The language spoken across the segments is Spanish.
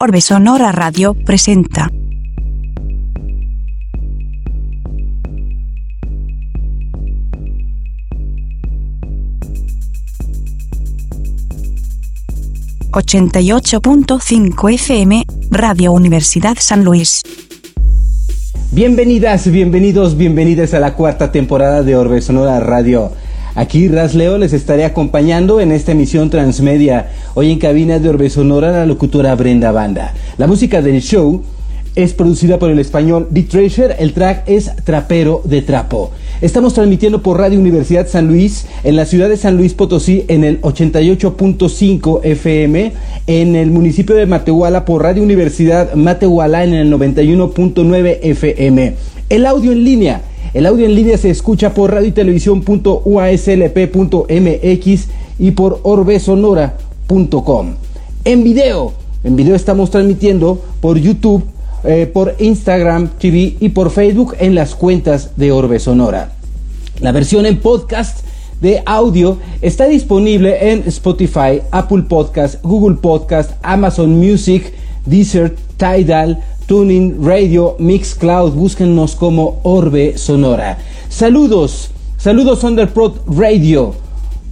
Orbe Sonora Radio presenta. ...88.5 FM, Radio Universidad San Luis. Bienvenidas, bienvenidos, bienvenidas a la cuarta temporada de Orbe Sonora Radio. Aquí Rasleo les estaré acompañando en esta emisión transmedia. Hoy en cabina de Orbe Sonora la locutora Brenda Banda. La música del show es producida por el español The Treasure. El track es Trapero de Trapo. Estamos transmitiendo por Radio Universidad San Luis en la ciudad de San Luis Potosí en el 88.5 FM, en el municipio de Matehuala por Radio Universidad Matehuala en el 91.9 FM. El audio en línea el audio en línea se escucha por radio y y por orbesonora.com. En video, en video estamos transmitiendo por YouTube, eh, por Instagram TV y por Facebook en las cuentas de Orbe Sonora. La versión en podcast de audio está disponible en Spotify, Apple Podcast, Google Podcast, Amazon Music, Deezer, Tidal, Tuning Radio, Mixcloud, búsquennos como Orbe Sonora. Saludos, saludos Underprod Radio,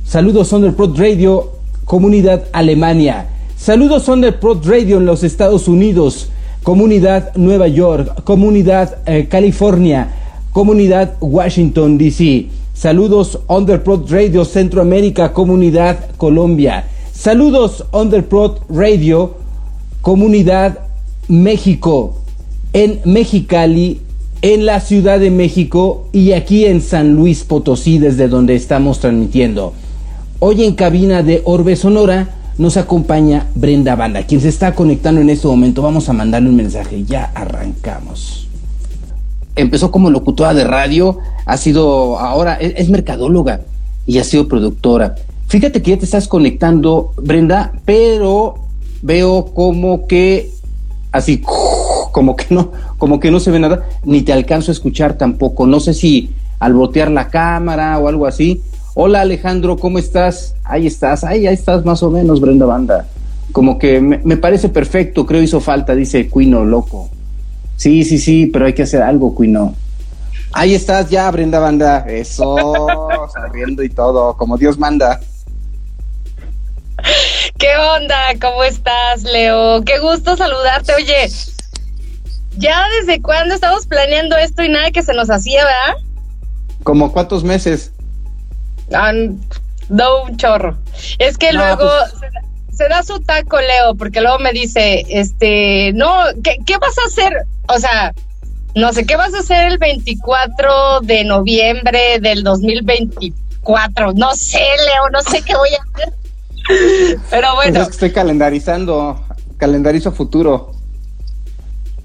saludos Underprod Radio, comunidad Alemania, saludos Underprod Radio en los Estados Unidos, comunidad Nueva York, comunidad eh, California, comunidad Washington DC. Saludos Underprod Radio Centroamérica, comunidad Colombia. Saludos Underprod Radio, comunidad México, en Mexicali, en la Ciudad de México y aquí en San Luis Potosí, desde donde estamos transmitiendo. Hoy en cabina de Orbe Sonora nos acompaña Brenda Banda, quien se está conectando en este momento. Vamos a mandarle un mensaje, ya arrancamos. Empezó como locutora de radio, ha sido ahora, es, es mercadóloga y ha sido productora. Fíjate que ya te estás conectando, Brenda, pero veo como que así como que no, como que no se ve nada, ni te alcanzo a escuchar tampoco. No sé si al voltear la cámara o algo así. Hola Alejandro, ¿cómo estás? Ahí estás, ahí, ahí estás más o menos, Brenda Banda. Como que me, parece perfecto, creo hizo falta, dice Cuino, loco. Sí, sí, sí, pero hay que hacer algo, Cuino. Ahí estás ya, Brenda Banda. Eso, sonriendo y todo, como Dios manda. ¿Qué onda? ¿Cómo estás, Leo? Qué gusto saludarte. Oye, ¿ya desde cuándo estamos planeando esto y nada que se nos hacía, verdad? ¿Como cuántos meses? Ah, no, un chorro. Es que luego pues se, da su taco, Leo, porque luego me dice, este, no, ¿qué, ¿qué vas a hacer? O sea, no sé, ¿qué vas a hacer el 24 de noviembre del 2024? No sé, Leo, no sé qué voy a hacer. Pero bueno. es que estoy calendarizando, calendarizo futuro.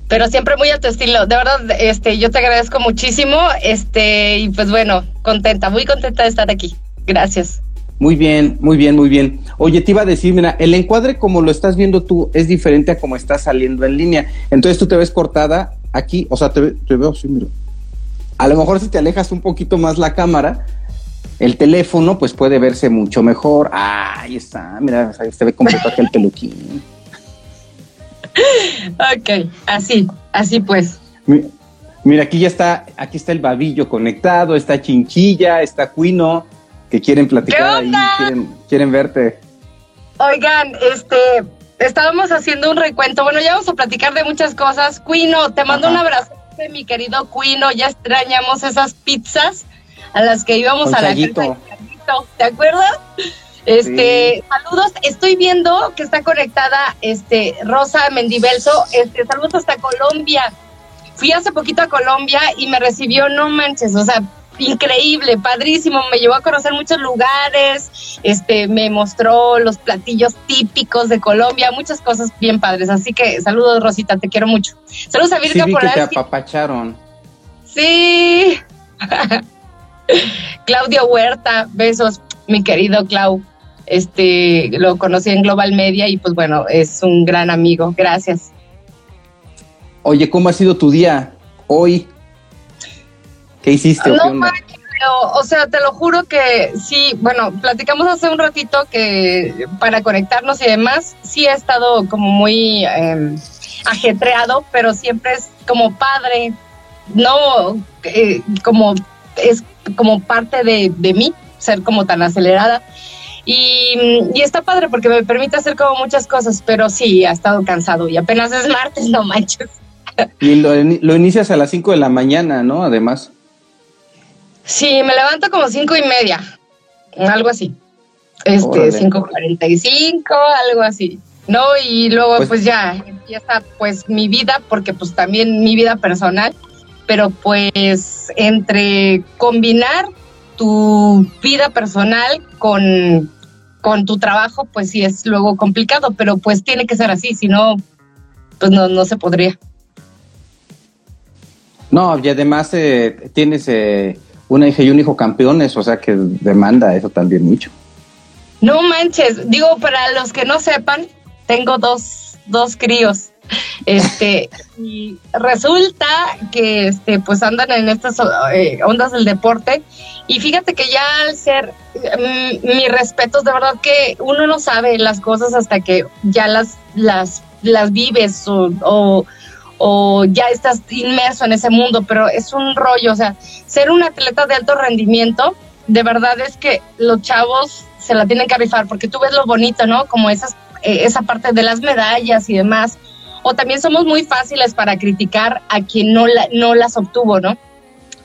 Pero siempre muy a tu estilo. De verdad, este, yo te agradezco muchísimo. Este, y pues bueno, contenta, muy contenta de estar aquí. Gracias. Muy bien, muy bien, muy bien. Oye, te iba a decir, mira, el encuadre como lo estás viendo tú es diferente a como está saliendo en línea. Entonces tú te ves cortada aquí, o sea, te, te veo así, mira. A lo mejor si te alejas un poquito más la cámara, el teléfono pues puede verse mucho mejor. Ah, ahí está, mira, se ve completo aquí el peluquín. ok, así, así pues. Mira, aquí ya está, aquí está el babillo conectado, está Chinchilla, está Cuino, que quieren platicar ahí, quieren, quieren verte. Oigan, este, estábamos haciendo un recuento. Bueno, ya vamos a platicar de muchas cosas. Cuino, te mando un abrazo, mi querido Cuino. Ya extrañamos esas pizzas a las que íbamos a la casa ¿te acuerdas? Este, saludos, estoy viendo que está conectada este Rosa Mendivelso, este, saludos hasta Colombia. Fui hace poquito a Colombia y me recibió, no manches, o sea, increíble, padrísimo, me llevó a conocer muchos lugares, este, me mostró los platillos típicos de Colombia, muchas cosas bien padres, así que saludos Rosita, te quiero mucho. Saludos a Virga sí, que te apapacharon. Sí. Claudio Huerta, besos, mi querido Clau. Este, lo conocí en Global Media y pues bueno, es un gran amigo. Gracias. Oye, ¿cómo ha sido tu día hoy? ¿Qué hiciste? No, Pero, o sea, te lo juro que sí, bueno, platicamos hace un ratito que para conectarnos y demás, sí ha estado como muy em, ajetreado, pero siempre es como padre, no eh, como es como parte de, de mí, ser como tan acelerada. Y, y, está padre porque me permite hacer como muchas cosas, pero sí, ha estado cansado y apenas es martes, no manches. Y lo, lo inicias a las 5 de la mañana, ¿no? Además. Sí, me levanto como cinco y media, algo así. Este, cinco cuarenta y cinco, algo así. ¿No? Y luego pues, pues, ya empieza pues mi vida, porque pues también mi vida personal, pero pues entre combinar tu vida personal con, con tu trabajo, pues sí es luego complicado, pero pues tiene que ser así, si no, pues no, no se podría. No, y además eh, tienes eh, una hija y un hijo campeones, o sea que demanda eso también mucho. No manches, digo, para los que no sepan, tengo dos, dos críos. Este, y resulta que este, pues andan en estas eh, ondas del deporte. Y fíjate que ya al ser mm, mi respeto, de verdad que uno no sabe las cosas hasta que ya las, las, las vives o o ya estás inmerso en ese mundo, pero es un rollo, o sea, ser un atleta de alto rendimiento, de verdad es que los chavos se la tienen que rifar, porque tú ves lo bonito, ¿no? Como esas, eh, esa parte de las medallas y demás, o también somos muy fáciles para criticar a quien no, la, no las obtuvo, ¿no?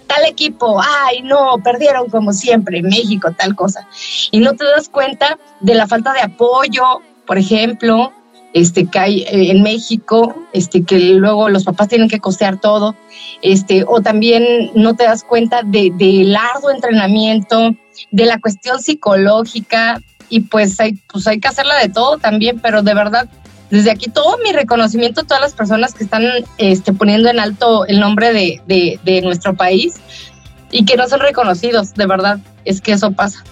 Tal equipo, ay, no, perdieron como siempre, México, tal cosa. Y no te das cuenta de la falta de apoyo, por ejemplo, este, que hay eh, en México, este, que luego los papás tienen que costear todo, este, o también no te das cuenta de, del arduo entrenamiento, de la cuestión psicológica, y pues hay, pues hay que hacerla de todo también, pero de verdad, desde aquí todo mi reconocimiento a todas las personas que están este, poniendo en alto el nombre de, de, de nuestro país y que no son reconocidos, de verdad, es que eso pasa.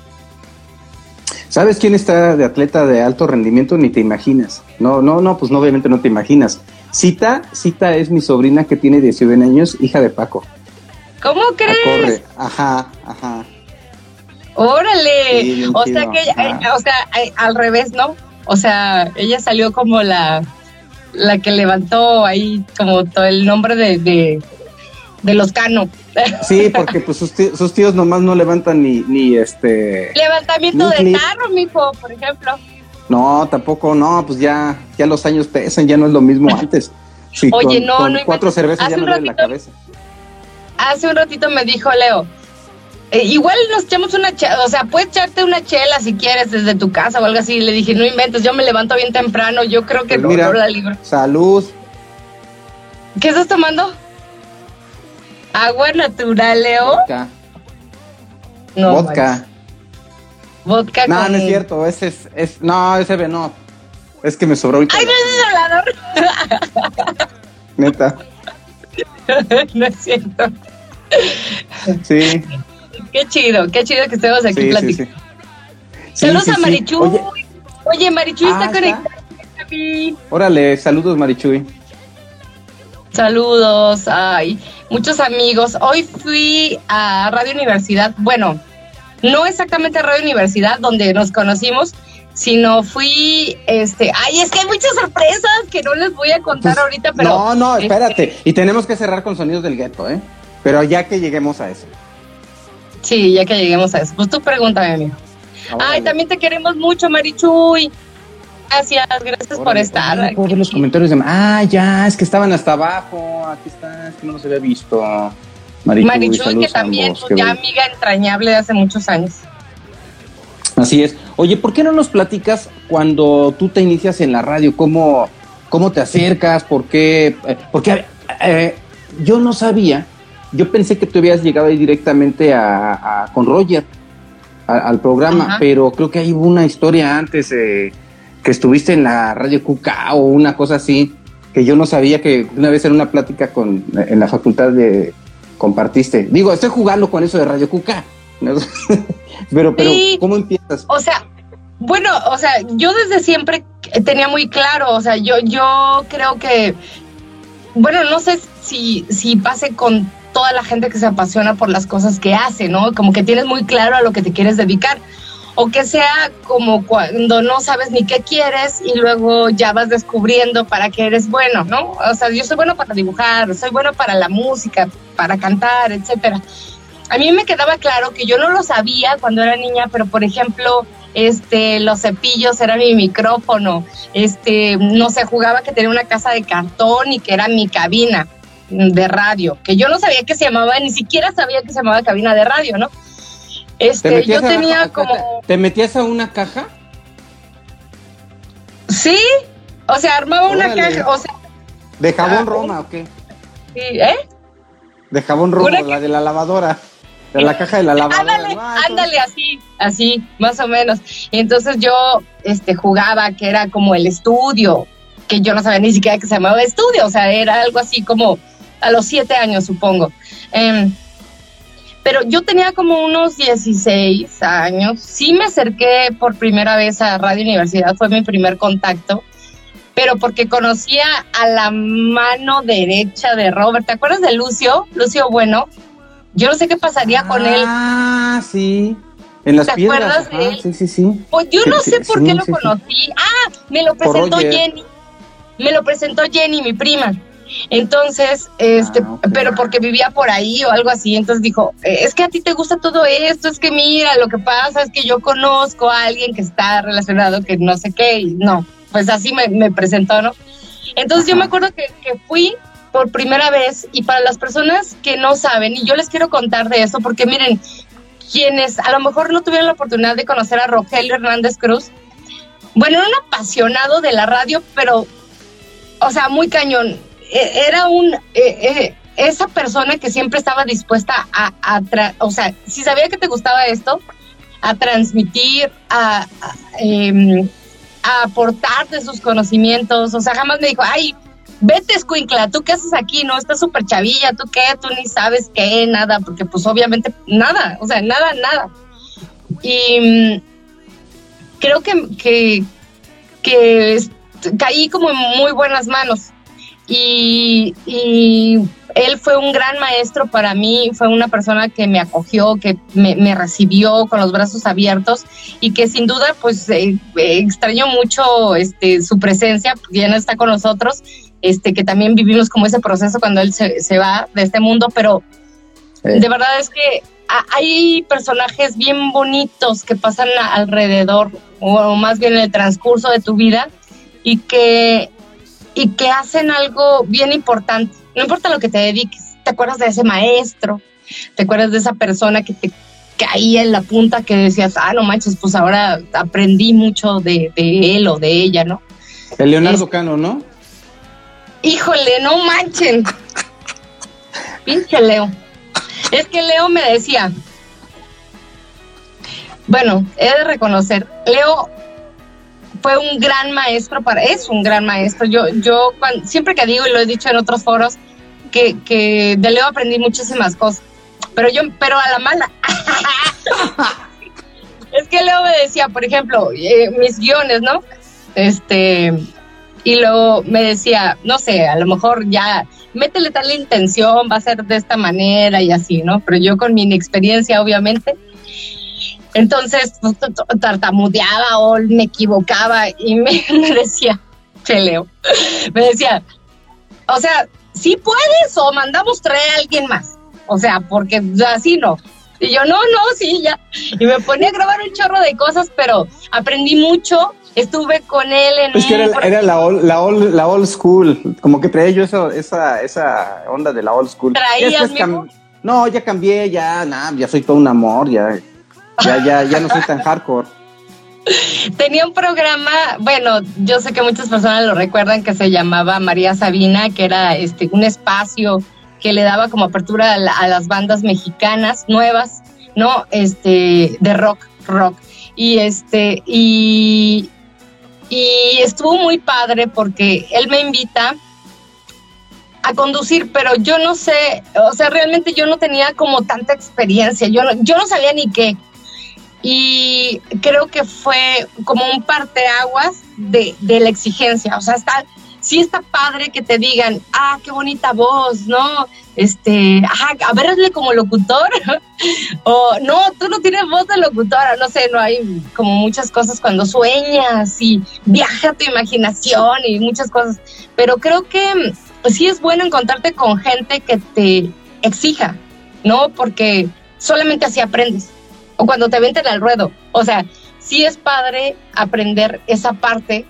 ¿Sabes quién está de atleta de alto rendimiento? Ni te imaginas. No, no, no, pues no, obviamente no te imaginas. Cita, Cita es mi sobrina que tiene 19 años, hija de Paco. ¿Cómo crees? corre, ajá, ajá. Órale. o sea que, eh, o sea, eh, al revés, ¿no? O sea, ella salió como la, la que levantó ahí como todo el nombre de, de, de los Cano. Sí, porque pues sus tíos, sus tíos nomás no levantan ni, ni este... Levantamiento de tarro, mijo, por ejemplo. No, tampoco, no, pues ya, ya los años pesan, ya no es lo mismo antes. Oye, no, no. Cuatro cervezas ya no ratito, la cabeza. Hace un ratito me dijo Leo, eh, igual nos echamos una chela, o sea, puedes echarte una chela si quieres desde tu casa o algo así. Le dije, no inventes, yo me levanto bien temprano, yo creo que pues no, la libro. Salud. ¿Qué estás tomando? Agua natural, Leo. Vodka. No, vodka. Vodka No, no es cierto, ese es, es no, ese no. Es que me sobró ¡Ay, no es hablador! Neta. no es cierto. Sí. Qué chido, qué chido que estemos aquí sí, platicando. Sí, sí. Saludos a Marichuy. Oye, Oye Marichuy ah, está conectada. Órale, saludos Marichuy. Saludos, ay, muchos amigos. Hoy fui a Radio Universidad, bueno, no exactamente a Radio Universidad donde nos conocimos, sino fui, este, ay, es que hay muchas sorpresas que no les voy a contar pues, ahorita, pero... No, no, espérate, este y tenemos que cerrar con sonidos del gueto, ¿eh? Pero ya que lleguemos a eso. Sí, ya que lleguemos a eso. Pues tú pregúntame, amigo. Ay, también te queremos mucho, Marichuy. Gracias, gracias por estar. Puedo ver los comentarios de. Ah, ya, es que estaban hasta abajo. Aquí está, es que no los había visto. Marichuy, Marichuy que también, ya amiga entrañable de hace muchos años. Así es. Oye, ¿por qué no nos platicas cuando tú te inicias en la radio? ¿Cómo, cómo te acercas? ¿Por qué? Eh, porque eh, yo no sabía, yo pensé que tú habías llegado ahí directamente a, con Roger, al programa, pero creo que hay una historia antes. Eh, que estuviste en la radio Cuca o una cosa así, que yo no sabía que una vez en una plática con, en la facultad de compartiste. Digo, estoy jugando con eso de Radio Cuca. pero, pero, ¿cómo empiezas? O sea, bueno, o sea, yo desde siempre tenía muy claro, o sea, yo, yo creo que, bueno, no sé si, si pase con toda la gente que se apasiona por las cosas que hace, ¿no? Como que tienes muy claro a lo que te quieres dedicar. O que sea como cuando no sabes ni qué quieres y luego ya vas descubriendo para qué eres bueno, ¿no? O sea, yo soy bueno para dibujar, soy bueno para la música, para cantar, etcétera. A mí me quedaba claro que yo no lo sabía cuando era niña, pero por ejemplo, este, los cepillos era mi micrófono, este, no sé, jugaba que tenía una casa de cartón y que era mi cabina de radio, que yo no sabía que se llamaba, ni siquiera sabía que se llamaba cabina de radio, ¿no? Este, yo tenía como... ¿Te metías a una caja? Sí, o sea, armaba una caja, o sea... ¿De jabón ah, Roma o qué? Sí, ¿eh? De jabón Roma, la de la lavadora. De la caja de la lavadora. Ándale, ándale, así, así, más o menos. Y entonces yo este, jugaba que era como el estudio, que yo no sabía ni siquiera que se llamaba estudio, o sea, era algo así como a los siete años, supongo. Em, pero yo tenía como unos 16 años. Sí me acerqué por primera vez a Radio Universidad, fue mi primer contacto, pero porque conocía a la mano derecha de Robert. ¿Te acuerdas de Lucio? Lucio Bueno. Yo no sé qué pasaría con él. Ah, sí. En las ¿Te acuerdas de él? Sí, sí, sí. Pues yo no sé por qué lo conocí. Ah, me lo presentó Jenny. Me lo presentó Jenny, mi prima. Entonces, este, ah, pero porque vivía por ahí o algo así, entonces dijo, eh, es que a ti te gusta todo esto, es que mira, lo que pasa es que yo conozco a alguien que está relacionado, que no sé qué, y no, pues así me, presentó, ¿no? Entonces yo me acuerdo que, que, fui por primera vez y para las personas que no saben, y yo les quiero contar de eso, porque miren, quienes a lo mejor no tuvieron la oportunidad de conocer a Rogelio Hernández Cruz, bueno, era un apasionado de la radio, pero, o sea, muy cañón era un, e, e, esa persona que siempre estaba dispuesta a, o sea, si sabía que te gustaba esto, a transmitir, a, em, a, aportar de sus conocimientos, o sea, jamás me dijo, ay, vete, escuincla, ¿tú qué haces aquí? No, estás súper chavilla, ¿tú qué? Tú ni sabes qué, nada, porque pues obviamente nada, o sea, nada, nada. Y mm, creo que, que caí como en muy buenas manos y, él fue un gran maestro para mí, fue una persona que me acogió, que me, recibió con los brazos abiertos y que sin duda pues eh, extraño mucho este, su presencia, ya no está con nosotros, este, que también vivimos como ese proceso cuando él se, va de este mundo, pero de verdad es que hay personajes bien bonitos que pasan alrededor o más bien en el transcurso de tu vida y que y que hacen algo bien importante. No importa lo que te dediques, te acuerdas de ese maestro, te acuerdas de esa persona que te caía en la punta que decías, ah, no manches, pues ahora aprendí mucho de, él o de ella, ¿no? El Leonardo Cano, ¿no? Híjole, no manchen. Pinche Leo. Es que Leo me decía, bueno, he de reconocer, Leo fue un gran maestro para, es un gran maestro. Yo, yo siempre que digo, y lo he dicho en otros foros, que, que de Leo aprendí muchísimas cosas. Pero yo, pero a la mala. es que Leo me decía, por ejemplo, eh, mis guiones, ¿no? Este, y luego me decía, no sé, a lo mejor ya, métele tal intención, va a ser de esta manera y así, ¿no? Pero yo con mi inexperiencia, obviamente, entonces pues, tartamudeaba o me equivocaba y me, decía, Leo, me decía, o sea, si puedes o mandamos traer a alguien más. O sea, porque así no. Y yo, no, no, sí, ya. Y me ponía a grabar un chorro de cosas, pero aprendí mucho. Estuve con él en. Es que era, la, old, la, old, la old school. Como que traía yo eso, esa, esa onda de la old school. ¿Traías, No, ya cambié, ya, nada, ya soy todo un amor, ya ya, ya, ya no soy tan hardcore. Tenía un programa, bueno, yo sé que muchas personas lo recuerdan, que se llamaba María Sabina, que era este un espacio que le daba como apertura a, las bandas mexicanas nuevas, ¿no? Este, de rock, rock. Y este, y, y estuvo muy padre porque él me invita a conducir, pero yo no sé, o sea, realmente yo no tenía como tanta experiencia, yo yo no sabía ni qué y creo que fue como un parteaguas de, de la exigencia. O sea, sí está padre que te digan, ah, qué bonita voz, ¿no? Este, ajá, a verle como locutor, o no, tú no tienes voz de locutora, no sé, no hay como muchas cosas cuando sueñas y viaja tu imaginación y muchas cosas, pero creo que pues, sí es bueno encontrarte con gente que te exija, ¿no? Porque solamente así aprendes, o cuando te venten al ruedo, o sea, sí es padre aprender esa parte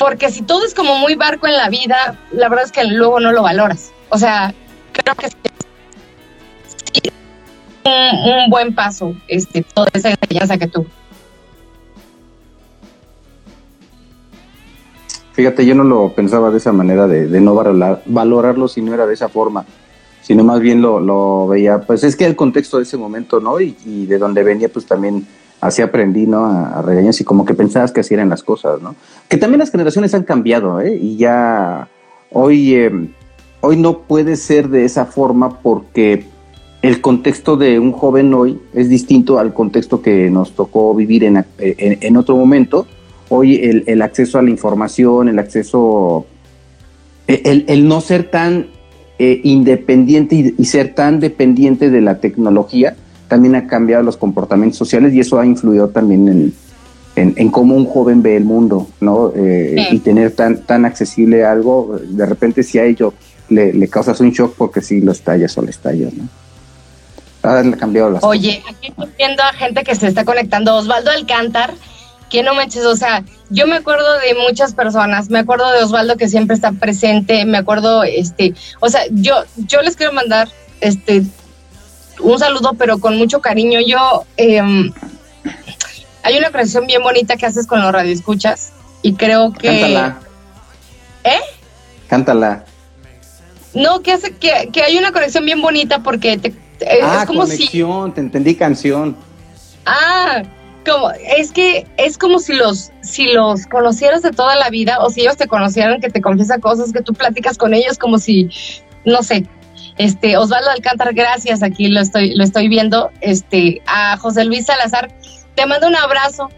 porque si todo es como muy barco en la vida, la verdad es que luego no lo valoras. O sea, creo que sí, un, un buen paso, este, toda esa enseñanza que tú. Fíjate, yo no lo pensaba de esa manera, de, de no valorar, valorarlo si no era de esa forma, sino más bien lo, lo veía, pues es que el contexto de ese momento, ¿no? Y, y de donde venía, pues también así aprendí, ¿no? A, a, regaños y como que pensabas que así eran las cosas, ¿no? Que también las generaciones han cambiado, ¿eh? Y ya hoy, eh, hoy no puede ser de esa forma porque el contexto de un joven hoy es distinto al contexto que nos tocó vivir en, en, en otro momento. Hoy el, el, acceso a la información, el acceso, el, el no ser tan eh, independiente y, y ser tan dependiente de la tecnología, también ha cambiado los comportamientos sociales y eso ha influido también en, en, en cómo un joven ve el mundo, ¿no? Eh, sí. Y tener tan, tan accesible algo, de repente si a ello le, le causas un shock porque si lo estallas o le estallas, ¿no? Ha cambiado las Oye, aquí estoy viendo a gente que se está conectando. Osvaldo Alcántar, que no manches, o sea, yo me acuerdo de muchas personas, me acuerdo de Osvaldo que siempre está presente, me acuerdo, este, o sea, yo, yo les quiero mandar, este, un saludo, pero con mucho cariño. Yo, eh, hay una canción bien bonita que haces con los radioescuchas y creo que... Cántala. ¿Eh? Cántala. No, que hace que, que hay una conexión bien bonita porque te, ah, es como conexión, si... te entendí canción. Ah, como es que es como si los si los conocieras de toda la vida o si ellos te conocieran que te confiesa cosas que tú platicas con ellos como si no sé este, Osvaldo Alcántar, gracias, aquí lo estoy, lo estoy viendo. Este, a José Luis Salazar, te mando un abrazo,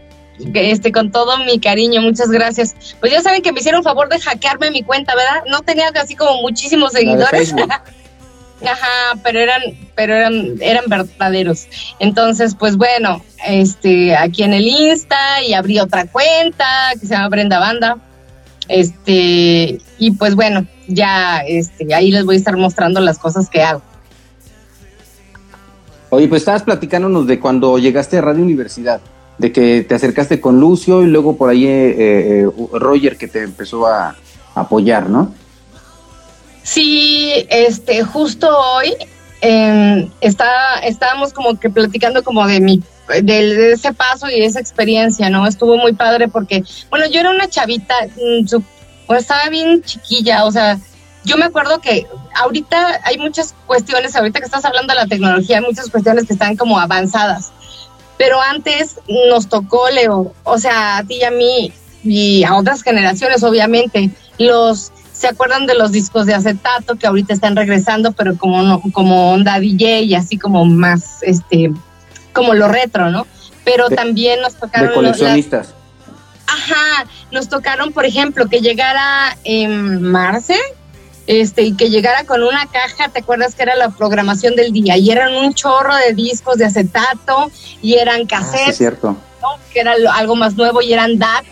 este, con todo mi cariño, muchas gracias. Pues ya saben que me hicieron favor de hackearme mi cuenta, ¿verdad? No tenía así como muchísimos seguidores. Ajá, pero eran, pero eran, eran verdaderos. Entonces, pues bueno, este, aquí en el Insta y abrí otra cuenta que se llama Brenda Banda. Este, y pues bueno, ya este, ahí les voy a estar mostrando las cosas que hago. Oye, pues estabas platicándonos de cuando llegaste a Radio Universidad, de que te acercaste con Lucio y luego por ahí eh, eh, Roger que te empezó a, apoyar, ¿no? Sí, este, justo hoy eh, está, estábamos como que platicando como de mi de, ese paso y esa experiencia, ¿no? Estuvo muy padre porque, bueno, yo era una chavita, pues estaba bien chiquilla, o sea, yo me acuerdo que ahorita hay muchas cuestiones, ahorita que estás hablando de la tecnología, hay muchas cuestiones que están como avanzadas, pero antes nos tocó, Leo, o sea, a ti y a mí y a otras generaciones, obviamente, los se acuerdan de los discos de acetato que ahorita están regresando, pero como no, como onda DJ y así como más este como lo retro, ¿no? Pero de, también nos tocaron de coleccionistas. Las, ajá, nos tocaron, por ejemplo, que llegara en Marce, este, y que llegara con una caja, ¿te acuerdas que era la programación del día? Y eran un chorro de discos de acetato, y eran cassettes, ah, sí, cierto. ¿no? que era algo más nuevo, y eran DAT,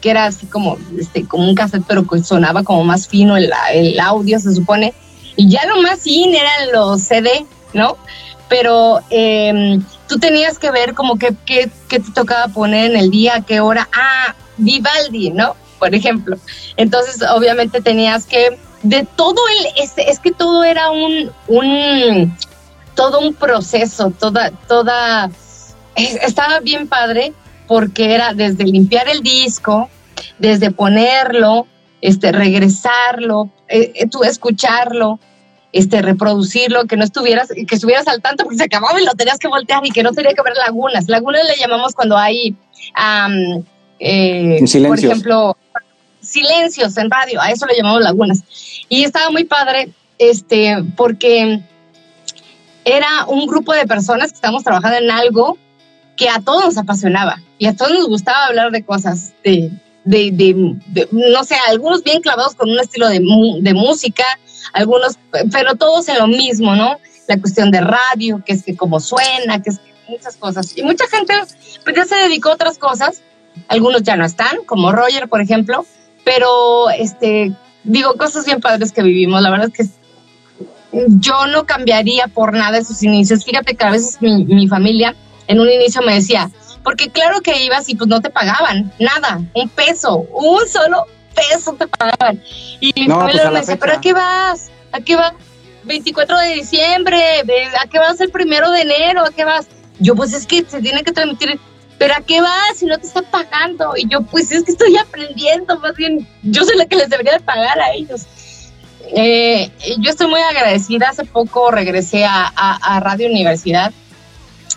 que era así como, este, como un cassette, pero que sonaba como más fino el, el audio, se supone. Y ya lo más in eran los CD, ¿no? Pero eh, tú tenías que ver como que, que, que, te tocaba poner en el día, qué hora. Ah, Vivaldi, ¿no? Por ejemplo. Entonces, obviamente tenías que, de todo el, es, es que todo era un, un, todo un proceso, toda, toda, estaba bien padre porque era desde limpiar el disco, desde ponerlo, este, regresarlo, eh, tú escucharlo, este, reproducirlo, que no estuvieras, que estuvieras al tanto porque se acababa y lo tenías que voltear y que no tenía que haber lagunas. Lagunas le llamamos cuando hay, um, eh, por ejemplo, silencios en radio, a eso le llamamos lagunas. Y estaba muy padre, este, porque era un grupo de personas que estábamos trabajando en algo que a todos nos apasionaba y a todos nos gustaba hablar de cosas, de, de, no sé, algunos bien clavados con un estilo de, de música, algunos, pero todos en lo mismo, ¿no? La cuestión de radio, que es que cómo suena, que es que muchas cosas. Y mucha gente pues ya se dedicó a otras cosas, algunos ya no están, como Roger, por ejemplo, pero este, digo, cosas bien padres que vivimos, la verdad es que yo no cambiaría por nada esos inicios. Fíjate que a veces mi, mi familia en un inicio me decía, porque claro que ibas y pues no te pagaban nada, un peso, un solo peso te pagaban. Y mi familia pues me decía, ¿pero a qué vas? ¿A qué vas? 24 de diciembre, ¿a qué vas el primero de enero? ¿A qué vas? Yo, pues es que se tiene que transmitir, ¿pero a qué vas si no te están pagando? Y yo, pues es que estoy aprendiendo, más bien, yo soy la que les debería de pagar a ellos. Eh, yo estoy muy agradecida. Hace poco regresé a, Radio Universidad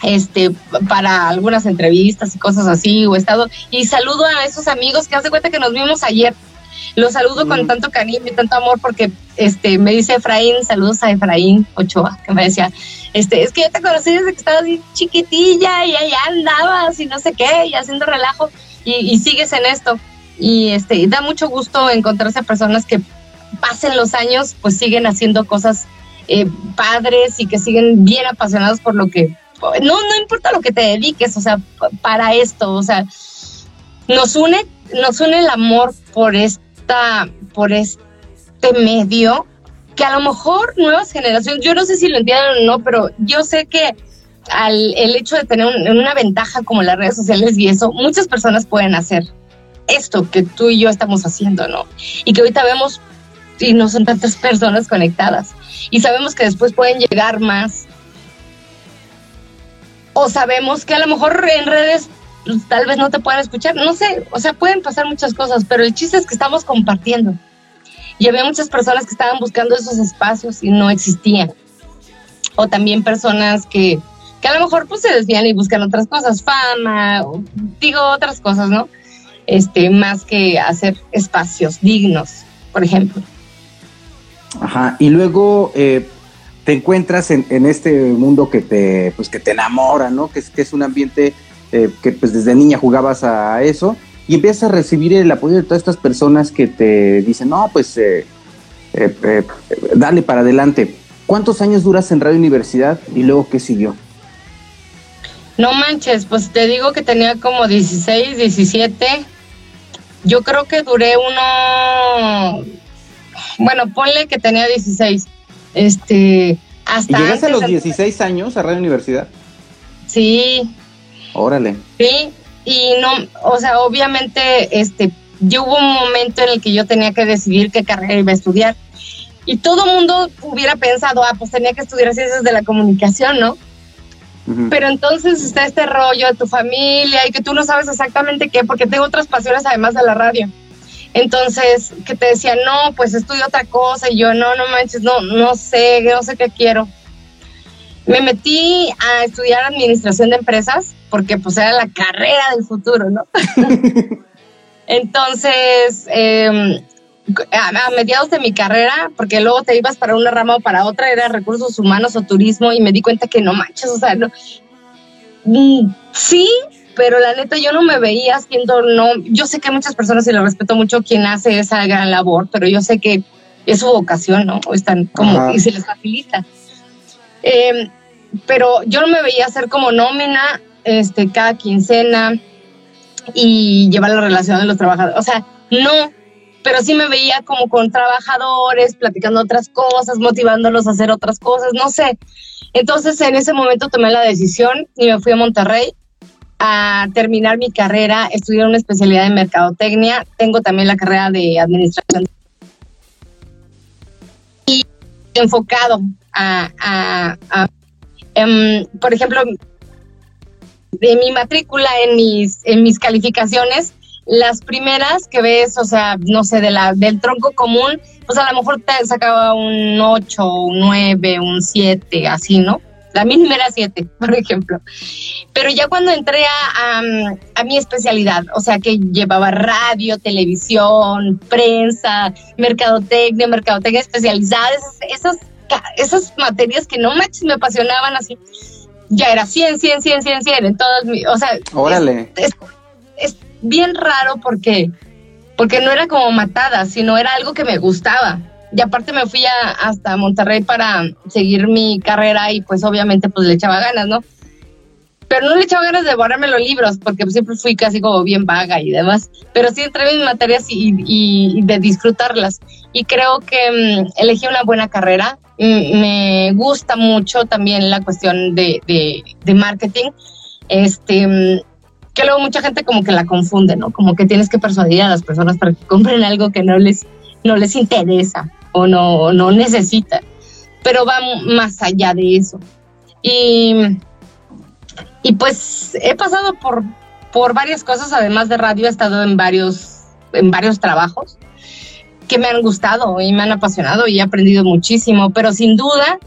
este, para algunas entrevistas y cosas así, o he estado, y saludo a esos amigos que hace cuenta que nos vimos ayer. Los saludo con tanto cariño y tanto amor porque este me dice Efraín, saludos a Efraín Ochoa, que me decía, este, es que yo te conocí desde que estabas chiquitilla y allá andabas y no sé qué, y haciendo relajo, y, y sigues en esto. Y este, da mucho gusto encontrarse a personas que pasen los años, pues siguen haciendo cosas eh, padres y que siguen bien apasionados por lo que, no, no importa lo que te dediques, o sea, para esto, o sea, nos une, nos une el amor por esta, por este medio, que a lo mejor nuevas generaciones, yo no sé si lo entienden o no, pero yo sé que al el hecho de tener una ventaja como las redes sociales y eso, muchas personas pueden hacer esto que tú y yo estamos haciendo, ¿no? Y que ahorita vemos y no son tantas personas conectadas. Y sabemos que después pueden llegar más. O sabemos que a lo mejor en redes pues, tal vez no te puedan escuchar, no sé, o sea, pueden pasar muchas cosas, pero el chiste es que estamos compartiendo. Y había muchas personas que estaban buscando esos espacios y no existían. O también personas que, que a lo mejor pues se desvían y buscan otras cosas, fama, digo otras cosas, ¿no? Este, más que hacer espacios dignos, por ejemplo. Ajá, y luego eh, te encuentras en, este mundo que te, pues que te enamora, ¿no? Que es, que es un ambiente eh, que pues desde niña jugabas a eso y empiezas a recibir el apoyo de todas estas personas que te dicen, no, pues eh, dale para adelante. ¿Cuántos años duras en Radio Universidad y luego qué siguió? No manches, pues te digo que tenía como 16, 17. Yo creo que duré uno bueno, ponle que tenía 16. Este, hasta ¿Y llegaste a los 16 años a Radio Universidad? Sí. Órale. Sí, y no, o sea, obviamente, este, yo hubo un momento en el que yo tenía que decidir qué carrera iba a estudiar. Y todo el mundo hubiera pensado, ah, pues tenía que estudiar ciencias de la comunicación, ¿no? Pero entonces está este rollo de tu familia y que tú no sabes exactamente qué, porque tengo otras pasiones además de la radio. Entonces, que te decían, no, pues estudio otra cosa, y yo, no, no manches, no, no sé, no sé qué quiero. Me metí a estudiar administración de empresas, porque pues era la carrera del futuro, ¿no? Entonces, em, a, mediados de mi carrera, porque luego te ibas para una rama o para otra, era recursos humanos o turismo, y me di cuenta que no manches, o sea, no. Mm, sí, pero la neta yo no me veía haciendo, no, yo sé que hay muchas personas y le respeto mucho quien hace esa gran labor, pero yo sé que es su vocación, ¿no? Están como, y se les facilita. Em, pero yo no me veía hacer como nómina este, cada quincena y llevar la relación de los trabajadores, o sea, no, pero sí me veía como con trabajadores, platicando otras cosas, motivándolos a hacer otras cosas, no sé. Entonces en ese momento tomé la decisión y me fui a Monterrey a terminar mi carrera, estudié una especialidad en mercadotecnia, tengo también la carrera de administración y enfocado a, em, por ejemplo, de mi matrícula en mis, en mis calificaciones, las primeras que ves, o sea, no sé, de la, del tronco común, pues a lo mejor te sacaba un 8, un 9, un 7, así, ¿no? La mínima era siete, por ejemplo. Pero ya cuando entré a, a, mi especialidad, o sea que llevaba radio, televisión, prensa, mercadotecnia, mercadotecnia especializada, esas, esas, materias que no manches me apasionaban así, ya era 100, 100, 100, 100, 100 en todas mis, o sea, Órale. Es, es, bien raro porque porque no era como matada, sino era algo que me gustaba. Y aparte me fui hasta Monterrey para seguir mi carrera y pues obviamente pues le echaba ganas, ¿no? Pero no le echaba ganas de borrarme los libros porque siempre fui casi como bien vaga y demás. Pero sí entré en mis materias y, de disfrutarlas. Y creo que mm, elegí una buena carrera. Mm, me gusta mucho también la cuestión de, de, de marketing. Este, mm, que luego mucha gente como que la confunde, ¿no? Como que tienes que persuadir a las personas para que compren algo que no les, no les interesa o no, no necesitan. Pero va más allá de eso. Y, y pues he pasado por, por varias cosas, además de radio, he estado en varios, en varios trabajos que me han gustado y me han apasionado y he aprendido muchísimo, pero sin duda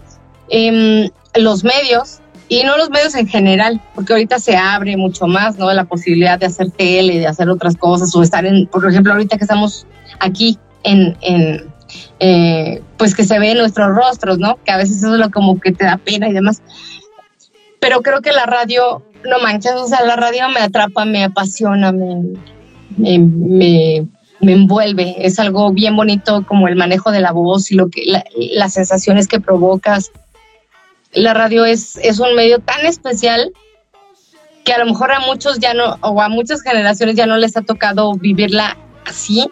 em, los medios y no los medios en general, porque ahorita se abre mucho más, ¿no? La posibilidad de hacer tele, de hacer otras cosas, o estar en, por ejemplo, ahorita que estamos aquí en eh, pues que se ve nuestros rostros, ¿no? Que a veces eso es lo como que te da pena y demás. Pero creo que la radio, no manches, o sea, la radio me atrapa, me apasiona, me, me, me, envuelve. Es algo bien bonito como el manejo de la voz y lo que, las sensaciones que provocas la radio es, es un medio tan especial que a lo mejor a muchos ya no, o a muchas generaciones ya no les ha tocado vivirla así.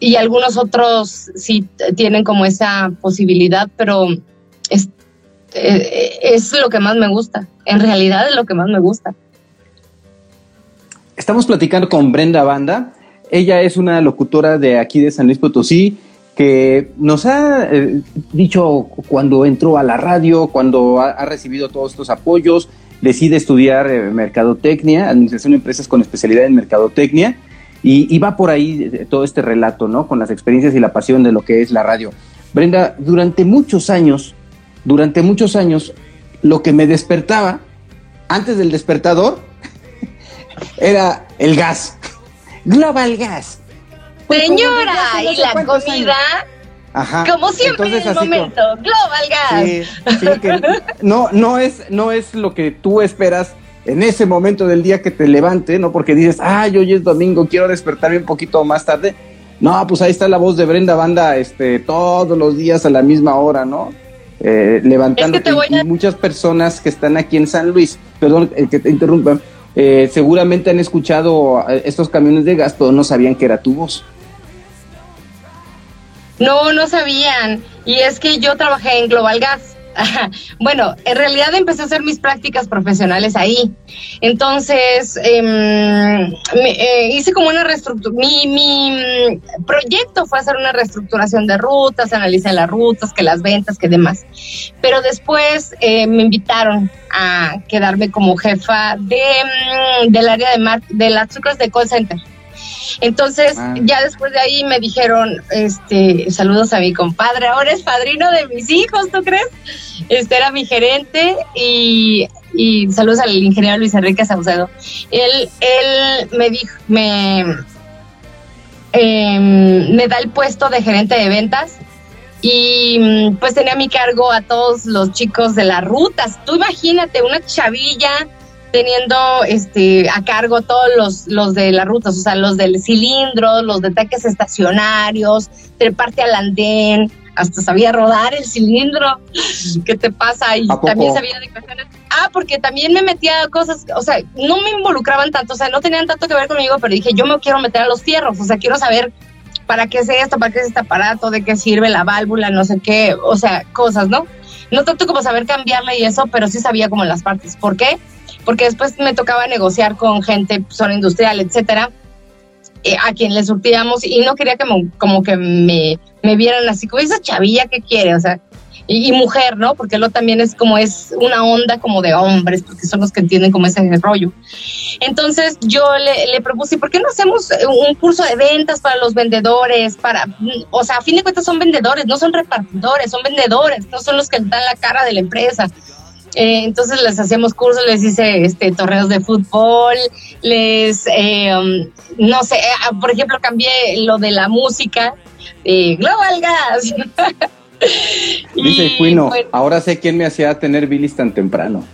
Y algunos otros sí tienen como esa posibilidad, pero es, eh, es lo que más me gusta. En realidad es lo que más me gusta. Estamos platicando con Brenda Banda. Ella es una locutora de aquí de San Luis Potosí que nos ha eh, dicho cuando entró a la radio, cuando ha, recibido todos estos apoyos, decide estudiar eh, mercadotecnia, administración de empresas con especialidad en mercadotecnia, y, va por ahí eh, todo este relato, ¿no? Con las experiencias y la pasión de lo que es la radio. Brenda, durante muchos años, durante muchos años, lo que me despertaba antes del despertador era el gas, Global Gas. Pues, Señora, ¿y la comida? Ajá. Como siempre en el momento, Global Gas. Sí, que no, no, es, no es lo que tú esperas en ese momento del día que te levante, ¿no? Porque dices, ay, hoy es domingo, quiero despertarme un poquito más tarde. No, pues ahí está la voz de Brenda Banda este, todos los días a la misma hora, ¿no? Eh, levantando. y muchas personas que están aquí en San Luis, perdón el que te interrumpa, eh, seguramente han escuchado eh, estos camiones de gas, pero no sabían que era tu voz. No, no sabían. Y es que yo trabajé en Global Gas. bueno, en realidad empecé a hacer mis prácticas profesionales ahí. Entonces, em, eh, hice como una reestructuración. Mi, mi, mm, proyecto fue hacer una reestructuración de rutas, analizar las rutas, que las ventas, que demás. Pero después eh, me invitaron a quedarme como jefa de, mm, del área de, de las de call center. Entonces, ah. ya después de ahí me dijeron, este, saludos a mi compadre, ahora es padrino de mis hijos, ¿tú crees? Este era mi gerente y, saludos al ingeniero Luis Enrique Saucedo. Él, él me dijo, me, em, me da el puesto de gerente de ventas y pues tenía a mi cargo a todos los chicos de las rutas. Tú imagínate, una chavilla teniendo este a cargo todos los, los de las rutas, o sea, los del cilindro, los de taques estacionarios, treparte al andén, hasta sabía rodar el cilindro. ¿Qué te pasa? Y también sabía de cuestiones. Ah, porque también me metía a cosas, o sea, no me involucraban tanto, o sea, no tenían tanto que ver conmigo, pero dije, yo me quiero meter a los fierros, o sea, quiero saber para qué es esto, para qué es este aparato, de qué sirve la válvula, no sé qué, o sea, cosas, ¿no? No tanto como saber cambiarla y eso, pero sí sabía como las partes. ¿Por qué? Porque después me tocaba negociar con gente, zona industrial, etcétera, eh, a quien le surtíamos y no quería que como que me, me vieran así como esa chavilla que quiere, o sea, y, mujer, ¿no? Porque lo también es como es una onda como de hombres, porque son los que entienden como ese rollo. Entonces yo le, le propuse, ¿por qué no hacemos un curso de ventas para los vendedores? Para, o sea, a fin de cuentas son vendedores, no son repartidores, son vendedores, no son los que dan la cara de la empresa. Eh, entonces les hacíamos cursos, les hice este, torneos de fútbol, les, eh, um, no sé, ah, por ejemplo, cambié lo de la música, de Global Gas. Dice Cuino, ahora sé quién me hacía tener bilis tan temprano.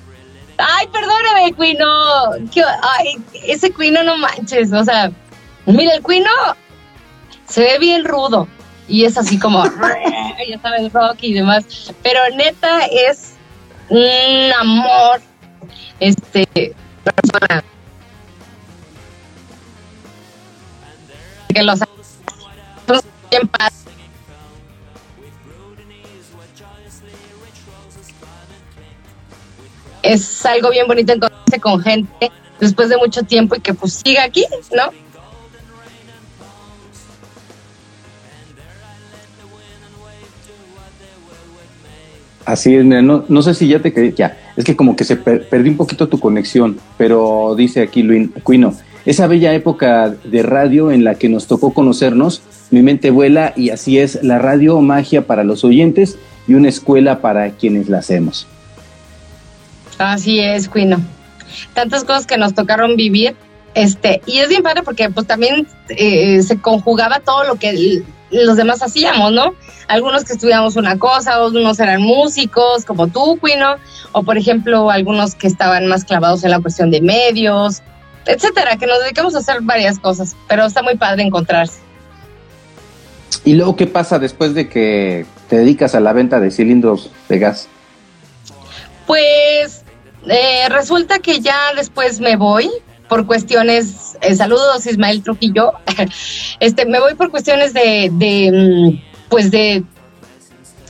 Ay, perdóname, Cuino. Ay, ese Cuino no manches, o sea, Mira, el cuino se ve bien rudo y es así como, ya sabes, rock y demás, pero neta es un amor, este, persona. Que los bien es algo bien bonito encontrarse con gente después de mucho tiempo y que pues siga aquí, ¿no? Así es, no, no sé si ya te quedé, ya, es que como que se perdí un poquito tu conexión, pero dice aquí Luis Cuino, esa bella época de radio en la que nos tocó conocernos, mi mente vuela y así es la radio magia para los oyentes y una escuela para quienes la hacemos. Así es, Cuino. Tantas cosas que nos tocaron vivir. Este, y es bien padre porque pues también eh, se conjugaba todo lo que los demás hacíamos, ¿no? Algunos que estudiamos una cosa, otros eran músicos, como tú, Cuino, o por ejemplo, algunos que estaban más clavados en la cuestión de medios, etcétera, que nos dedicamos a hacer varias cosas, pero está muy padre encontrarse. ¿Y luego qué pasa después de que te dedicas a la venta de cilindros de gas? Pues eh, resulta que ya después me voy por cuestiones, eh, saludos Ismael Trujillo, este, me voy por cuestiones de, de, mm, pues de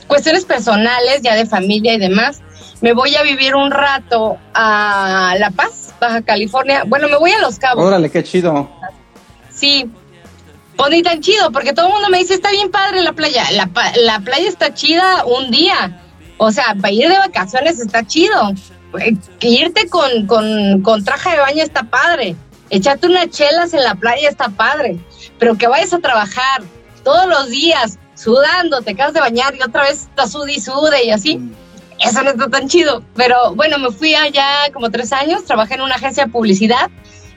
cuestiones personales, ya de familia y demás. Me voy a vivir un rato a La Paz, Baja California. Bueno, me voy a Los Cabos. Órale, qué chido. Sí, pues ni tan chido, porque todo el mundo me dice, está bien padre la playa. La, la playa está chida un día. O sea, para ir de vacaciones está chido irte con, con, traje de baño está padre, echarte unas chelas en la playa está padre, pero que vayas a trabajar todos los días sudando, te acabas de bañar y otra vez estás sud y sude y así, eso no está tan chido. Pero bueno, me fui allá como tres años, trabajé en una agencia de publicidad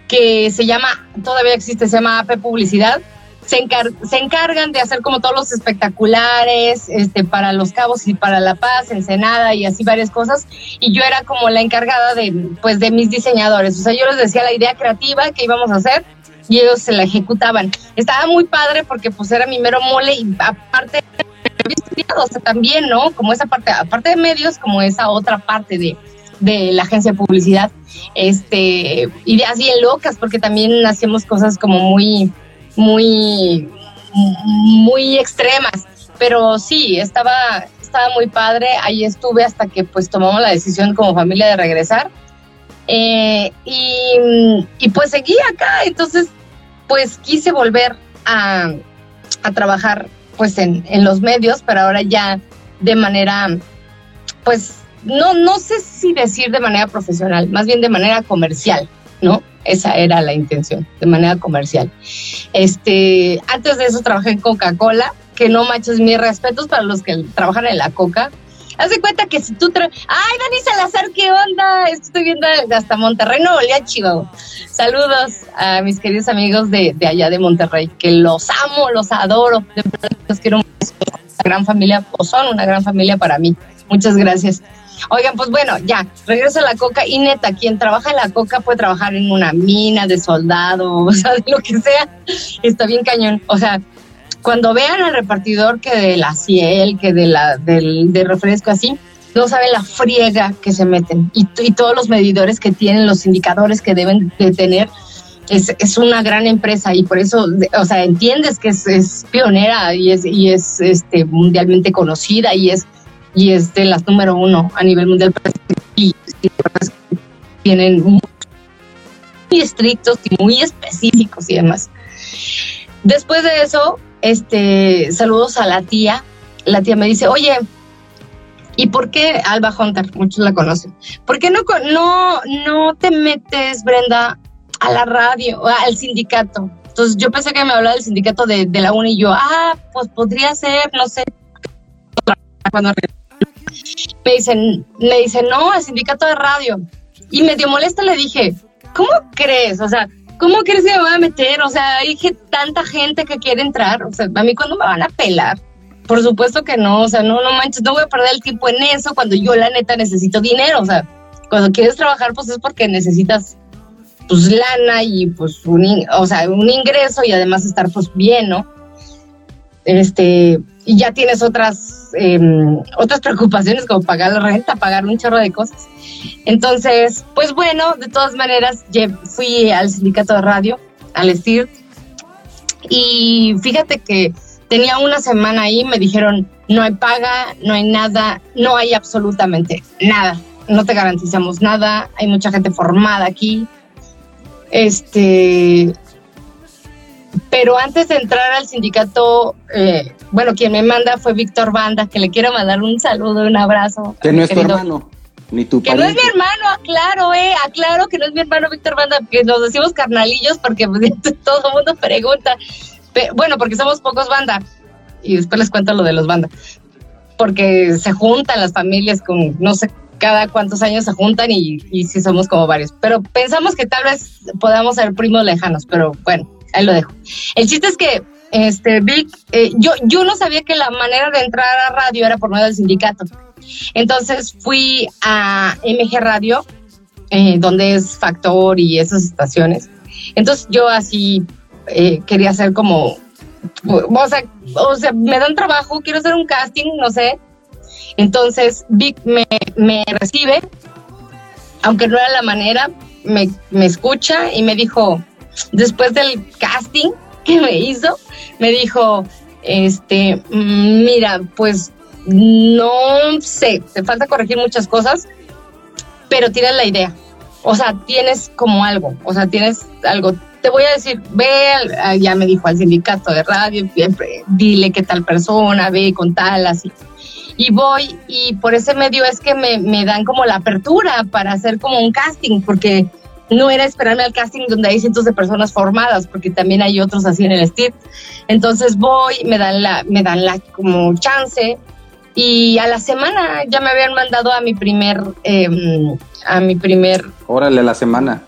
que se llama, todavía existe, se llama AP Publicidad se, se encargan de hacer como todos los espectaculares este, para Los Cabos y para La Paz, Ensenada y así varias cosas. Y yo era como la encargada de, pues, de mis diseñadores. O sea, yo les decía la idea creativa que íbamos a hacer y ellos se la ejecutaban. Estaba muy padre porque pues era mi mero mole y aparte o sea, también, ¿no? Como esa parte, aparte de medios, como esa otra parte de, de la agencia de publicidad, este, ideas bien locas, porque también hacemos cosas como muy, muy, muy extremas. Pues sí, estaba, estaba muy padre. Ahí estuve hasta que pues tomamos la decisión como familia de regresar. Eh, y, y, pues seguí acá. Entonces, pues quise volver a, a trabajar pues en, en, los medios, pero ahora ya de manera, pues no, no sé si decir de manera profesional, más bien de manera comercial, ¿no? Esa era la intención, de manera comercial. Este, antes de eso trabajé en Coca-Cola, que no manches mis respetos para los que trabajan en la Coca. Haz de cuenta que si tú traes... ¡Ay, Dani Salazar, qué onda! Estoy viendo hasta Monterrey, no volía chido. Saludos a mis queridos amigos de, de allá de Monterrey, que los amo, los adoro. Los quiero. Una gran familia, o son una gran familia para mí. Muchas gracias. Oigan, pues bueno, ya, regreso a la coca y neta, quien trabaja en la coca puede trabajar en una mina de soldado, o sea, de lo que sea, está bien cañón. O sea, cuando vean al repartidor que de la ciel, que de la del de refresco así, no saben la friega que se meten y, y todos los medidores que tienen, los indicadores que deben de tener. Es, es, una gran empresa y por eso, o sea, entiendes que es, es pionera y es, y es este, mundialmente conocida y es y es de las número uno a nivel mundial y, tienen muy estrictos y muy específicos y demás. Después de eso, este, saludos a la tía. La tía me dice, oye, ¿y por qué Alba Hunter? Muchos la conocen. ¿Por qué no, no, no te metes, Brenda, a la radio, al sindicato? Entonces yo pensé que me hablaba del sindicato de, de la UNI y yo, ah, pues podría ser, no sé, cuando me dicen, me dicen, no, el sindicato de radio. Y medio molesta le dije, ¿cómo crees? O sea, ¿cómo crees que me voy a meter? O sea, hay tanta gente que quiere entrar. O sea, a mí cuando me van a pelar. Por supuesto que no, o sea, no, no manches, no voy a perder el tiempo en eso cuando yo la neta necesito dinero. O sea, cuando quieres trabajar, pues es porque necesitas pues lana y pues un, o sea, un ingreso y además estar pues bien, ¿no? Este, y ya tienes otras, em, otras preocupaciones como pagar la renta, pagar un chorro de cosas. Entonces, pues bueno, de todas maneras, fui al sindicato de radio, al STIR, y fíjate que tenía una semana ahí, me dijeron, no hay paga, no hay nada, no hay absolutamente nada, no te garantizamos nada, hay mucha gente formada aquí. Este, pero antes de entrar al sindicato, eh, bueno, quien me manda fue Víctor Banda, que le quiero mandar un saludo, un abrazo. Que no es tu hermano, ni tu Que no es mi hermano, aclaro, eh, aclaro que no es mi hermano Víctor Banda, que nos decimos carnalillos porque pues, todo el mundo pregunta. bueno, porque somos pocos banda, y después les cuento lo de los bandas, porque se juntan las familias con, no sé, cada cuántos años se juntan y, y sí somos como varios, pero pensamos que tal vez podamos ser primos lejanos, pero bueno, ahí lo dejo. El chiste es que este Vic, eh, yo, yo no sabía que la manera de entrar a radio era por medio del sindicato. Entonces fui a MG Radio, eh, donde es Factor y esas estaciones. Entonces yo así eh, quería hacer como, o sea, o sea, me dan trabajo, quiero hacer un casting, no sé. Entonces Vic me, me recibe, aunque no era la manera, me, me escucha y me dijo, después del casting que me hizo, me dijo, este, mm, mira, pues no sé, te falta corregir muchas cosas, pero tienes la idea. O sea, tienes como algo, o sea, tienes algo. Te voy a decir, ve, ah, ya me dijo al sindicato de radio, dile qué tal persona, ve con tal, así. Y voy, y por ese medio es que me dan como la apertura para hacer como un casting, porque no era esperarme al casting donde hay cientos de personas formadas, porque también hay otros así en el STIP. Entonces voy, me dan la, me dan la como chance y a la semana ya me habían mandado a mi primer, em, a mi primer. Órale, a la semana.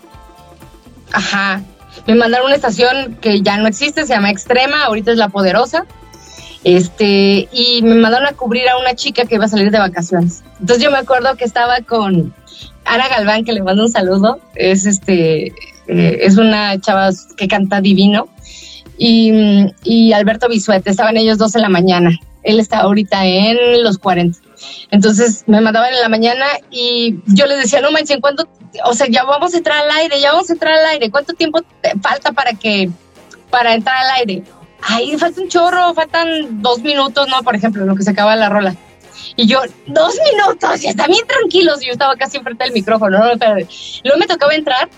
Ajá. Me mandaron una estación que ya no existe, se llama Extrema, ahorita es La Poderosa. Este, y me mandaron a cubrir a una chica que iba a salir de vacaciones. Entonces yo me acuerdo que estaba con, Ara Galván, que le mando un saludo, es este, eh, es una chava que canta divino. Y, Alberto Bisuete, estaban ellos dos en la mañana. Él está ahorita en los 40. Entonces me mandaban en la mañana y yo les decía, no manches, ¿cuánto? O sea, ya vamos a entrar al aire, ya vamos a entrar al aire. ¿Cuánto tiempo falta para que, para entrar al aire? Ay, falta un chorro, faltan dos minutos, ¿no? Por ejemplo, lo que se acaba la rola. Y yo, dos minutos, y está bien tranquilos. Y yo estaba casi enfrente del micrófono, ¿no? luego me tocaba entrar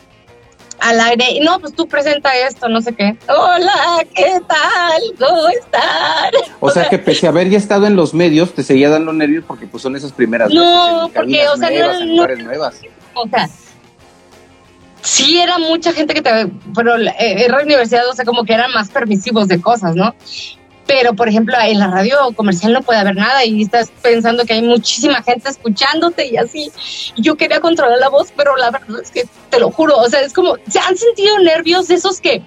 al aire. No, pues tú presenta esto, no sé qué. Hola, ¿qué tal? ¿Cómo están? O, sea, que pese a haber ya estado en los medios, te seguía dando nervios porque pues son esas primeras no, porque, o sea, no, nuevas. O sea, sí era mucha gente que te... Pero era la universidad, o sea, como que eran más permisivos de cosas, ¿no? Pero por ejemplo en la radio comercial no puede haber nada y estás pensando que hay muchísima gente escuchándote y así. Yo quería controlar la voz, pero la verdad es que te lo juro, o sea, es como, ¿se han sentido nervios de esos que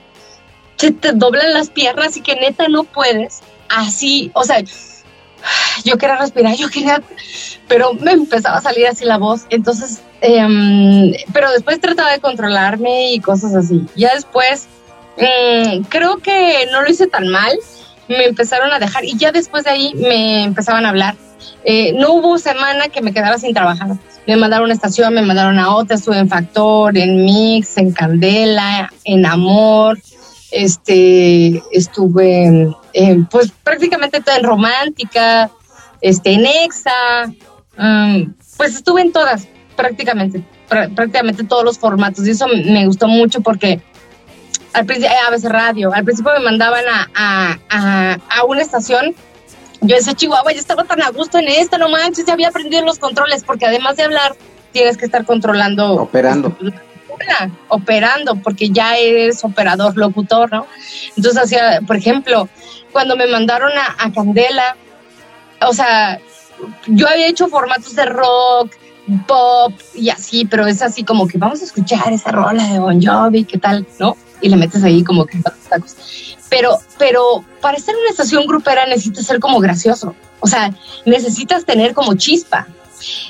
se te doblan las piernas y que neta no puedes? Así, o sea, yo quería respirar, yo quería, pero me empezaba a salir así la voz, entonces, em, pero después trataba de controlarme y cosas así. Ya después, mm, creo que no lo hice tan mal me empezaron a dejar y ya después de ahí me empezaban a hablar. Eh, no hubo semana que me quedara sin trabajar. Me mandaron a estación, me mandaron a otra, estuve en Factor, en Mix, en Candela, en Amor, este, estuve en, pues prácticamente en Romántica, este, en Exa, um, pues estuve en todas, prácticamente, prácticamente todos los formatos y eso me gustó mucho porque al principio, eh, a veces radio, al principio me mandaban a, a, a, una estación yo decía, Chihuahua, yo estaba tan a gusto en esta, no manches, ya había aprendido los controles, porque además de hablar, tienes que estar controlando. Operando. operando, porque ya eres operador, locutor, ¿no? Entonces, hacía, por ejemplo, cuando me mandaron a, a, Candela, o sea, yo había hecho formatos de rock, pop y así, pero es así como que vamos a escuchar esa rola de Bon Jovi, ¿qué tal? ¿No? Y le metes ahí como que tacos. Pero, pero para estar en una estación grupera necesitas ser como gracioso. O sea, necesitas tener como chispa,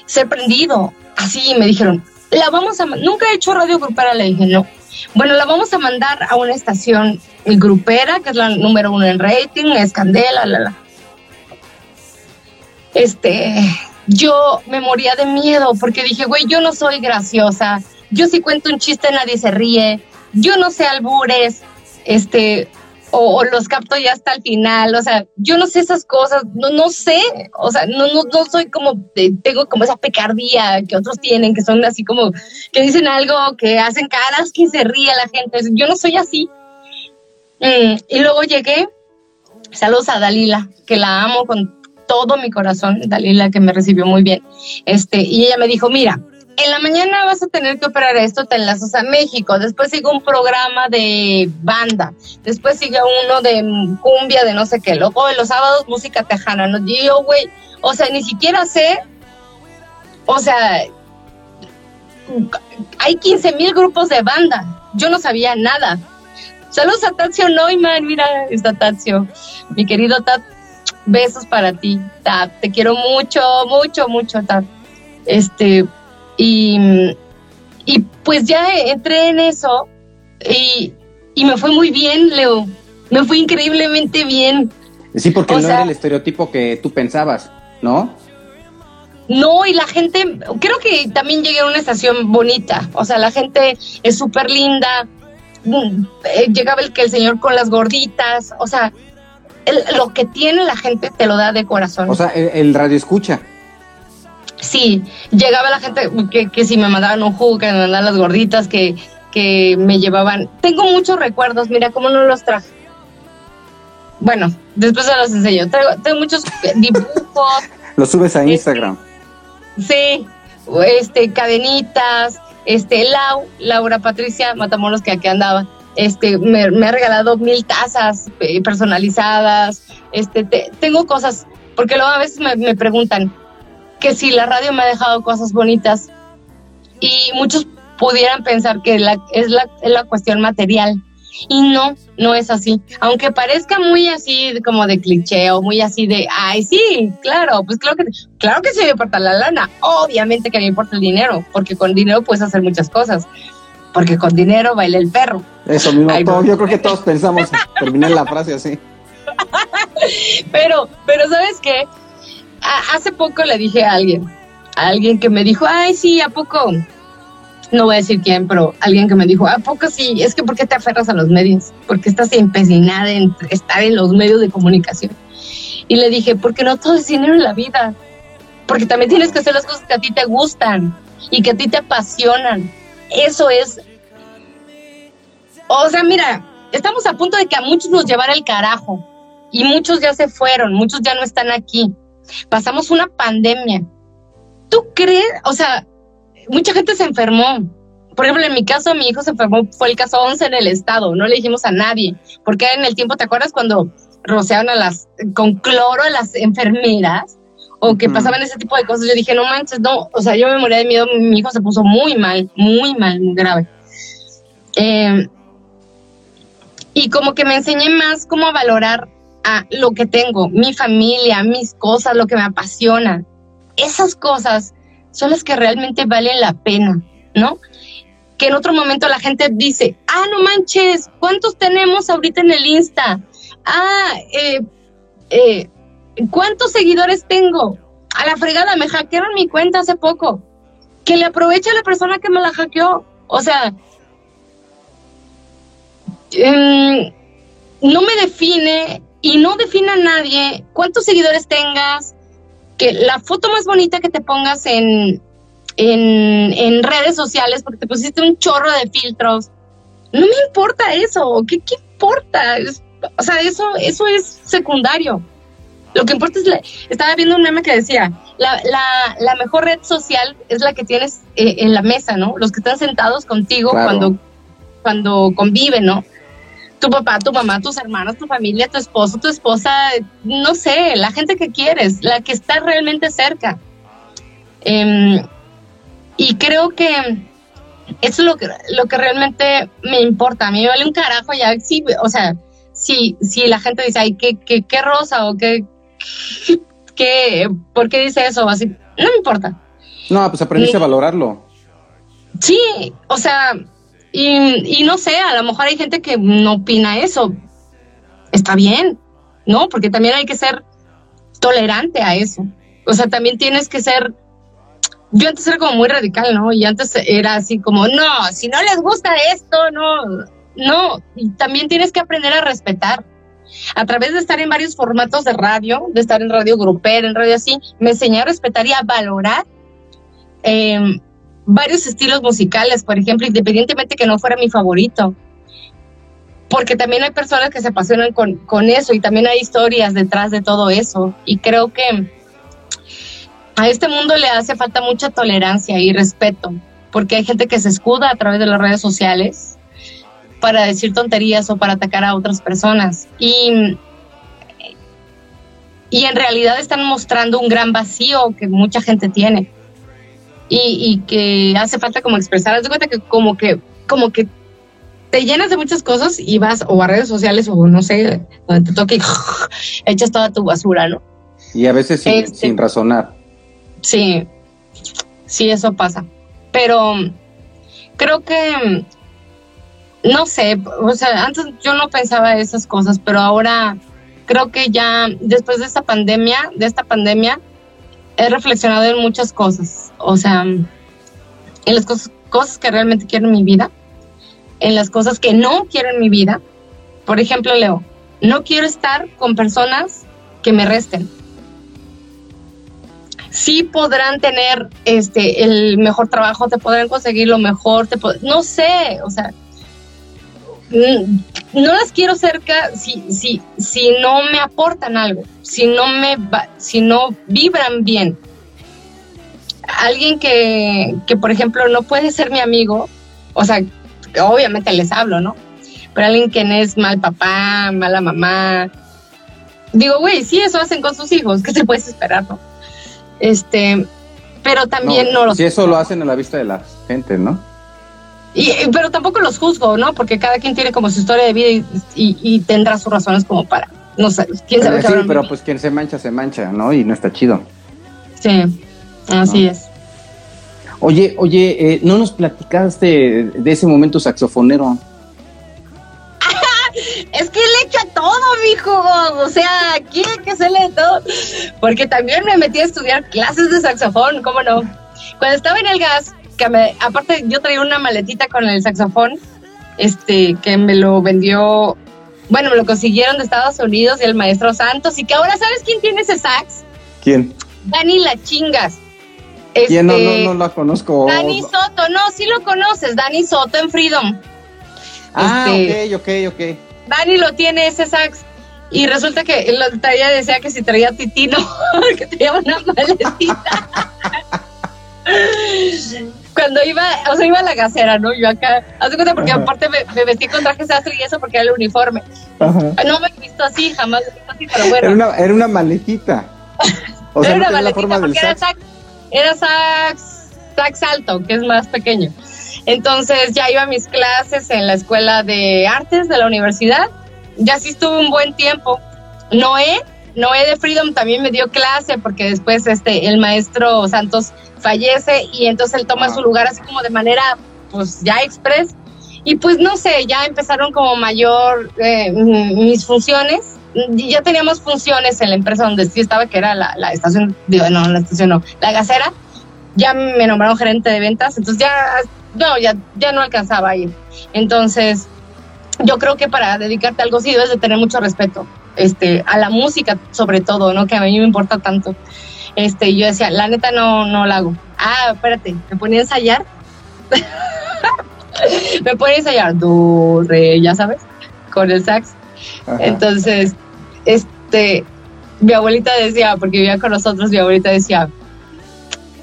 ser prendido. Así me dijeron, la vamos a... Nunca he hecho radio grupera, le dije, no. bueno, la vamos a mandar a una estación grupera, que es la número uno en rating, es Candela, la, la. Este, yo me moría de miedo porque dije, güey, yo no soy graciosa, yo si cuento un chiste nadie se ríe, yo no sé albures, este, o, los capto ya hasta el final, o sea, yo no sé esas cosas, no, no sé, o sea, no, no, no soy como, tengo como esa picardía que otros tienen, que son así como, que dicen algo, que hacen caras, que se ríe la gente, yo no soy así. Mm, y luego llegué, saludos a Dalila, que la amo con todo mi corazón, Dalila, que me recibió muy bien, este, y ella me dijo, mira, en la mañana vas a tener que operar esto, te enlazas a México, después sigue un programa de banda, después sigue uno de cumbia, de no sé qué, luego de los sábados música tejana, ¿no? Yo, güey, o sea, ni siquiera sé, o sea, hay 15 mil grupos de banda, yo no sabía nada. Saludos a Tatsio Neumann, mira, está Tatsio, mi querido Tat, besos para ti, Tat, te quiero mucho, mucho, mucho, Tat. Este, y, y pues ya entré en eso y, me fue muy bien, Leo. Me fue increíblemente bien. Sí, porque no era el estereotipo que tú pensabas, ¿no? No, y la gente, creo que también llegué a una estación bonita. O sea, la gente es súper linda. Mm, eh, llegaba el que el señor con las gorditas. O sea, lo que tiene la gente te lo da de corazón. O sea, el radio escucha. Sí, llegaba la gente que, que si me mandaban un jugo, que me mandaban las gorditas, que, que me llevaban. Tengo muchos recuerdos, mira cómo no los traje. Bueno, después se los enseño. Tengo, muchos dibujos. los subes a Instagram. sí, este, cadenitas, este, Lau, Laura Patricia Matamoros, que aquí andaba, este, me, ha regalado mil tazas eh, personalizadas, este, tengo cosas, porque luego a veces me, me preguntan, que si la radio me ha dejado cosas bonitas y muchos pudieran pensar que la, es, la, es la cuestión material. Y no, no es así. Aunque parezca muy así como de cliché o muy así de, ay, sí, claro, pues claro que, claro que se me importa la lana. Obviamente que me importa el dinero, porque con dinero puedes hacer muchas cosas. Porque con dinero baila el perro. Eso mismo, yo creo que todos pensamos terminar la frase así. pero, pero ¿sabes qué? Hace poco le dije a alguien, a alguien que me dijo, ay, sí, ¿a poco? No voy a decir quién, pero alguien que me dijo, ¿a poco sí? Es que ¿por qué te aferras a los medios? ¿Por qué estás empecinada en estar en los medios de comunicación? Y le dije, porque no todo es dinero en la vida. Porque también tienes que hacer las cosas que a ti te gustan y que a ti te apasionan. Eso es... O sea, mira, estamos a punto de que a muchos nos llevara el carajo. Y muchos ya se fueron, muchos ya no están aquí pasamos una pandemia. ¿Tú crees? O sea, mucha gente se enfermó. Por ejemplo, en mi caso, mi hijo se enfermó, fue el caso 11 en el estado, no le dijimos a nadie, porque en el tiempo, ¿te acuerdas cuando rociaban a las, con cloro a las enfermeras? O que pasaban ese tipo de cosas. Yo dije, no manches, no, o sea, yo me moría de miedo, mi hijo se puso muy mal, muy mal, muy grave. Eh, y como que me enseñé más cómo valorar lo que tengo, mi familia, mis cosas, lo que me apasiona. Esas cosas son las que realmente valen la pena, ¿no? Que en otro momento la gente dice, ah, no manches, ¿cuántos tenemos ahorita en el Insta? Ah, eh, eh, ¿cuántos seguidores tengo? A la fregada, me hackearon mi cuenta hace poco. Que le aproveche a la persona que me la hackeó. O sea, em, no me define y no defina a nadie cuántos seguidores tengas, que la foto más bonita que te pongas en, en, redes sociales porque te pusiste un chorro de filtros. No me importa eso, ¿qué, qué importa? o sea, eso, eso es secundario. Lo que importa es, estaba viendo un meme que decía, la, la, la mejor red social es la que tienes eh, en la mesa, ¿no? Los que están sentados contigo cuando, cuando conviven, ¿no? Tu papá, tu mamá, tus hermanos, tu familia, tu esposo, tu esposa, no sé, la gente que quieres, la que está realmente cerca. Em, y creo que eso es lo que, lo que realmente me importa. A mí me vale un carajo ya, sí, o sea, si, si la gente dice, ay, ¿qué, qué, qué rosa o qué, qué, por qué dice eso? Así, no me importa. No, pues aprendiste a valorarlo. Sí, o sea, Y, y no sé, a lo mejor hay gente que no opina eso. Está bien, ¿no? Porque también hay que ser tolerante a eso. O sea, también tienes que ser yo antes era como muy radical, ¿no? Y antes era así como, no, si no les gusta esto, no, no. También tienes que aprender a respetar. A través de estar en varios formatos de radio, de estar en radio grupera, en radio así, me enseñé a respetar y a valorar em, varios estilos musicales, por ejemplo, independientemente que no fuera mi favorito. Porque también hay personas que se apasionan con, con eso y también hay historias detrás de todo eso. Y creo que a este mundo le hace falta mucha tolerancia y respeto, porque hay gente que se escuda a través de las redes sociales para decir tonterías o para atacar a otras personas. Y, y en realidad están mostrando un gran vacío que mucha gente tiene. Y, que hace falta como expresar. Haz de cuenta que como que, como que te llenas de muchas cosas y vas o a redes sociales o no sé, donde te toque y echas toda tu basura, ¿no? Y a veces sin, este, sin razonar. Sí, sí, eso pasa. Pero creo que, no sé, o sea, antes yo no pensaba esas cosas, pero ahora creo que ya después de esta pandemia, de esta pandemia, he reflexionado en muchas cosas. O sea, en las cosas, que realmente quiero en mi vida, en las cosas que no quiero en mi vida. Por ejemplo, Leo, no quiero estar con personas que me resten sí podrán tener este el mejor trabajo, te podrán conseguir lo mejor, te no sé, o sea, no las quiero cerca si, si, si no me aportan algo, si no me si no vibran bien. Alguien que, que, por ejemplo, no puede ser mi amigo, o sea, obviamente les hablo, ¿no? Pero alguien que no es mal papá, mala mamá. Digo, güey, sí, eso hacen con sus hijos, ¿qué te puedes esperar, no? Este, pero también no, Si eso lo hacen a la vista de la gente, ¿no? Y, pero tampoco los juzgo, ¿no? Porque cada quien tiene como su historia de vida y, tendrá sus razones como para, no sé, quién sabe. sí, pero pues quien se mancha, se mancha, ¿no? Y no está chido. Sí, así es. Oye, oye, eh, ¿no nos platicaste de ese momento saxofonero? es que le echa todo, mijo. O sea, aquí hay que hacerle todo. Porque también me metí a estudiar clases de saxofón, ¿cómo no? Cuando estaba en el gas, que me, aparte yo traía una maletita con el saxofón, este, que me lo vendió, bueno, me lo consiguieron de Estados Unidos y el maestro Santos, y que ahora, ¿sabes quién tiene ese sax? ¿Quién? Dani La Chingas. ¿Quién? No, no, este, no la conozco. Dani Soto, no, sí lo conoces, Dani Soto en Freedom. Ah, este, ok, ok, ok. Dani lo tiene ese sax. Y resulta que lo traía, decía que si traía titino, que traía una maletita. Cuando iba, o sea, iba a la gasera, ¿no? Yo acá, hace cuenta porque aparte me, vestí con traje sastre y eso porque era el uniforme. No me he visto así, jamás me he visto así, pero bueno. Era una, era una maletita. O sea, era una maletita porque era sax, era sax, sax alto, que es más pequeño. Entonces ya iba a mis clases en la escuela de artes de la universidad. Ya sí estuve un buen tiempo. Noé, Noé de Freedom también me dio clase porque después este el maestro Santos fallece y entonces él toma su lugar así como de manera pues ya express y pues no sé, ya empezaron como mayor eh, mis funciones. Ya teníamos funciones en la empresa donde sí estaba, que era la, la estación, digo, no, la estación no, la gasera. Ya me nombraron gerente de ventas, entonces ya no, ya, ya no alcanzaba a ir. Entonces, yo creo que para dedicarte a algo así debes de tener mucho respeto, este, a la música sobre todo, ¿no? Que a mí me importa tanto. Este, yo decía, la neta no, no la hago. Ah, espérate, me ponía a ensayar. me ponía a ensayar, do, re, ya sabes, con el sax. Entonces, este, mi abuelita decía, porque vivía con nosotros, mi abuelita decía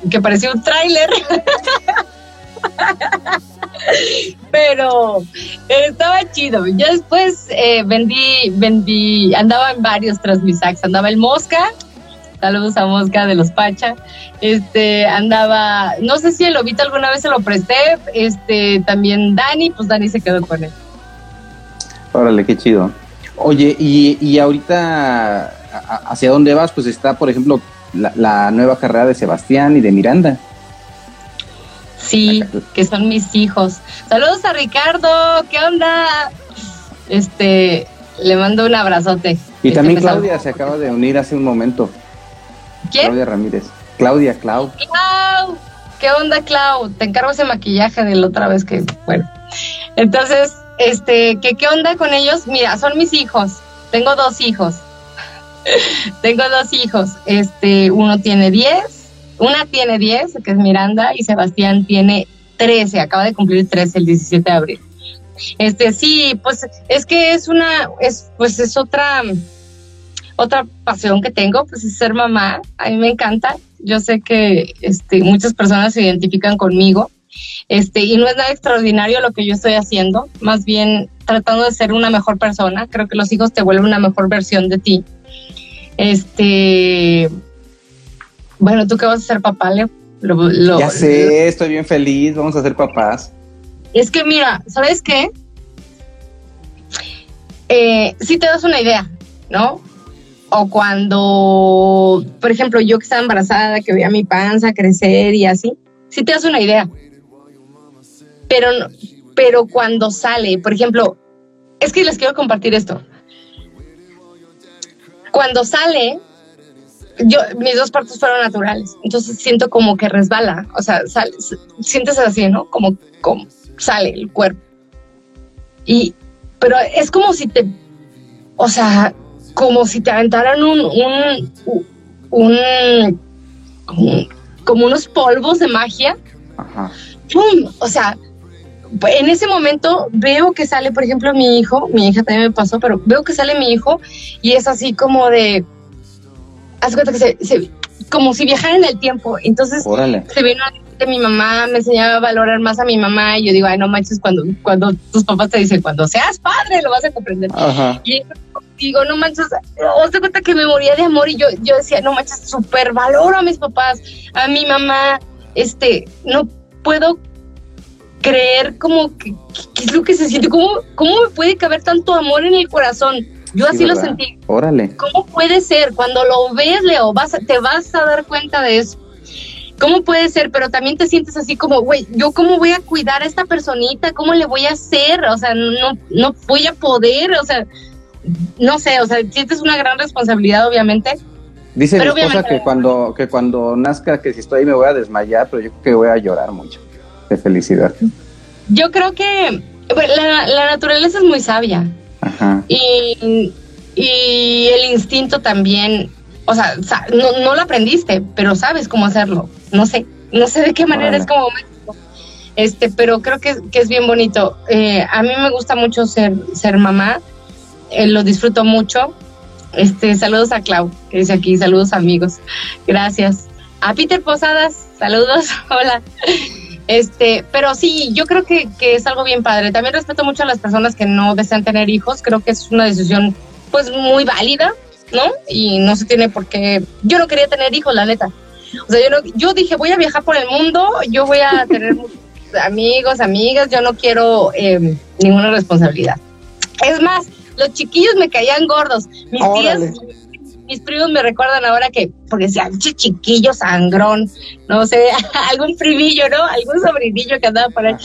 que parecía un tráiler. Pero estaba chido. Ya después eh, vendí, vendí, andaba en varios Transmisax. Andaba el Mosca, saludos a Mosca de los Pacha. Este, andaba, no sé si el Lobito alguna vez se lo presté. Este, también Dani, pues Dani se quedó con él. Órale, qué chido. Oye, y, y ahorita, ¿hacia dónde vas? Pues está, por ejemplo, la nueva carrera de Sebastián y de Miranda. Sí, que son mis hijos. Saludos a Ricardo, ¿qué onda? Este, le mando un abrazote. Y también Claudia se acaba de unir hace un momento. ¿Quién? Claudia Ramírez. Claudia, Clau. Clau, ¿qué onda, Clau? Te encargo ese maquillaje de la otra vez que, bueno. Entonces, este, ¿qué, ¿qué onda con ellos? Mira, son mis hijos. Tengo dos hijos. Tengo dos hijos. Este, uno tiene 10, una tiene 10, que es Miranda, y Sebastián tiene 13, acaba de cumplir 13 el 17 de abril. Este, sí, pues es que es una, es, pues es otra, otra pasión que tengo, pues es ser mamá. A mí me encanta. Yo sé que este, muchas personas se identifican conmigo. Este, y no es nada extraordinario lo que yo estoy haciendo, más bien tratando de ser una mejor persona. Creo que los hijos te vuelven una mejor versión de ti. Este, bueno, ¿tú qué vas a ser papá, Leo? Lo, ya sé, estoy bien feliz, vamos a ser papás. Es que mira, ¿sabes qué? Eh, si te das una idea, ¿no? O cuando, por ejemplo, yo que estaba embarazada, que veía mi panza crecer y así, si te das una idea. Pero, pero cuando sale, por ejemplo, es que les quiero compartir esto cuando sale, yo, mis dos partos fueron naturales, entonces siento como que resbala, o sea, sale, sientes así, ¿no? Como, como sale el cuerpo. Y, pero es como si te, o sea, como si te aventaran un, un, un, como unos polvos de magia. Ajá. ¡Pum! O sea, en ese momento veo que sale, por ejemplo, mi hijo, mi hija también me pasó, pero veo que sale mi hijo y es así como de, haz cuenta que se, como si viajara en el tiempo. Entonces se vino de mi mamá, me enseñaba a valorar más a mi mamá y yo digo, ay, no manches, cuando, cuando tus papás te dicen, cuando seas padre, lo vas a comprender. Y digo, no manches, os te cuenta que me moría de amor y yo, yo decía, no manches, súper valoro a mis papás, a mi mamá, este, no puedo creer como que, es lo que se siente, ¿Cómo, cómo me puede caber tanto amor en el corazón. Yo así lo sentí. Órale. ¿Cómo puede ser? Cuando lo ves, Leo, vas, te vas a dar cuenta de eso. ¿Cómo puede ser? Pero también te sientes así como, güey, ¿yo cómo voy a cuidar a esta personita? ¿Cómo le voy a hacer? O sea, no, no voy a poder, o sea, no sé, o sea, sientes una gran responsabilidad, obviamente. Dice mi esposa que cuando, que cuando nazca, que si estoy ahí me voy a desmayar, pero yo creo que voy a llorar mucho de felicidad. Yo creo que la, naturaleza es muy sabia. Ajá. Y, y, el instinto también, o sea, no, no, lo aprendiste, pero sabes cómo hacerlo. No sé, no sé de qué manera es como Este, pero creo que, que es bien bonito. Eh, a mí me gusta mucho ser, ser mamá, eh, lo disfruto mucho. Este, saludos a Clau, que dice aquí, saludos amigos. Gracias. A Peter Posadas, saludos, hola. Este, pero sí, yo creo que, es algo bien padre. También respeto mucho a las personas que no desean tener hijos. Creo que es una decisión, pues, muy válida, ¿no? Y no se tiene por qué. Yo no quería tener hijos, la neta. O sea, yo, no, yo dije, voy a viajar por el mundo, yo voy a tener amigos, amigas, yo no quiero eh, ninguna responsabilidad. Es más, los chiquillos me caían gordos. Mis tías mis primos me recuerdan ahora que, porque decían, chiquillo sangrón, no sé, algún primillo, ¿no? Algún sobrinillo que andaba por ahí.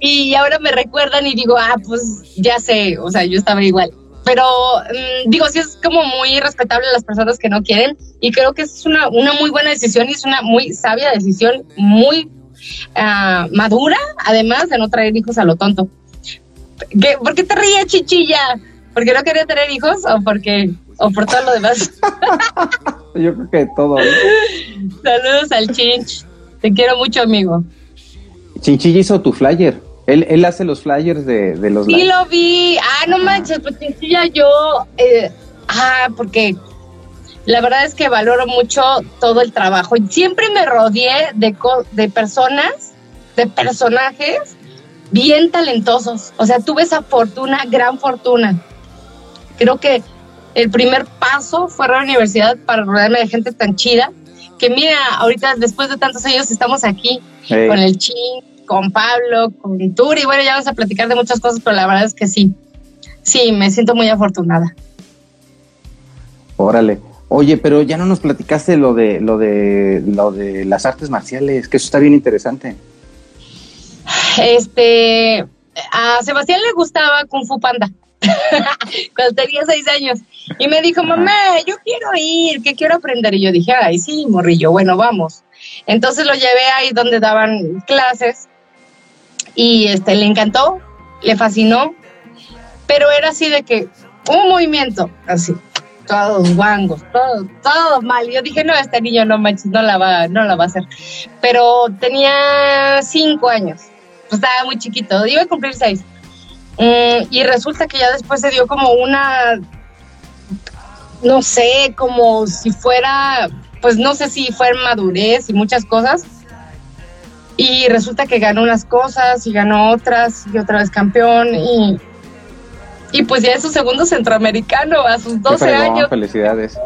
Y ahora me recuerdan y digo, ah, pues ya sé, o sea, yo estaba igual. Pero mm, digo, sí es como muy respetable a las personas que no quieren y creo que es una, una muy buena decisión y es una muy sabia decisión, muy ah, madura, además de no traer hijos a lo tonto. ¿Qué, ¿Por qué te ríes, chichilla? ¿Porque no quería tener hijos o porque o por todo lo demás. Yo creo que todo. Saludos al Chinch. Te quiero mucho, amigo. Chinchilla hizo tu flyer. Él, él hace los flyers de, de los. Sí, lo vi. Ah, no manches, pues Chinchilla yo. Eh, ah, porque la verdad es que valoro mucho todo el trabajo. Siempre me rodeé de, de personas, de personajes bien talentosos. O sea, tuve esa fortuna, gran fortuna. Creo que el primer paso fue a la universidad para rodearme de gente tan chida que mira, ahorita después de tantos años estamos aquí con el Chin, con Pablo, con Turi, bueno, ya vamos a platicar de muchas cosas, pero la verdad es que sí, sí, me siento muy afortunada. Órale. Oye, pero ya no nos platicaste lo de lo de lo de las artes marciales, que eso está bien interesante. Este, a Sebastián le gustaba Kung Fu Panda. cuando tenía seis años. Y me dijo, mamá, yo quiero ir, que quiero aprender. Y yo dije, ay, sí, morrillo, bueno, vamos. Entonces lo llevé ahí donde daban clases y este, le encantó, le fascinó, pero era así de que un movimiento, así, todos guangos, todo, todo mal. Yo dije, no, este niño no manches, no la va, no la va a hacer. Pero tenía cinco años, pues estaba muy chiquito, iba a cumplir seis. Mm, y resulta que ya después se dio como una, no sé, como si fuera, pues no sé si fue madurez y muchas cosas. Y resulta que ganó unas cosas y ganó otras y otra vez campeón y, y pues ya es su segundo centroamericano a sus 12 años. Felicidades.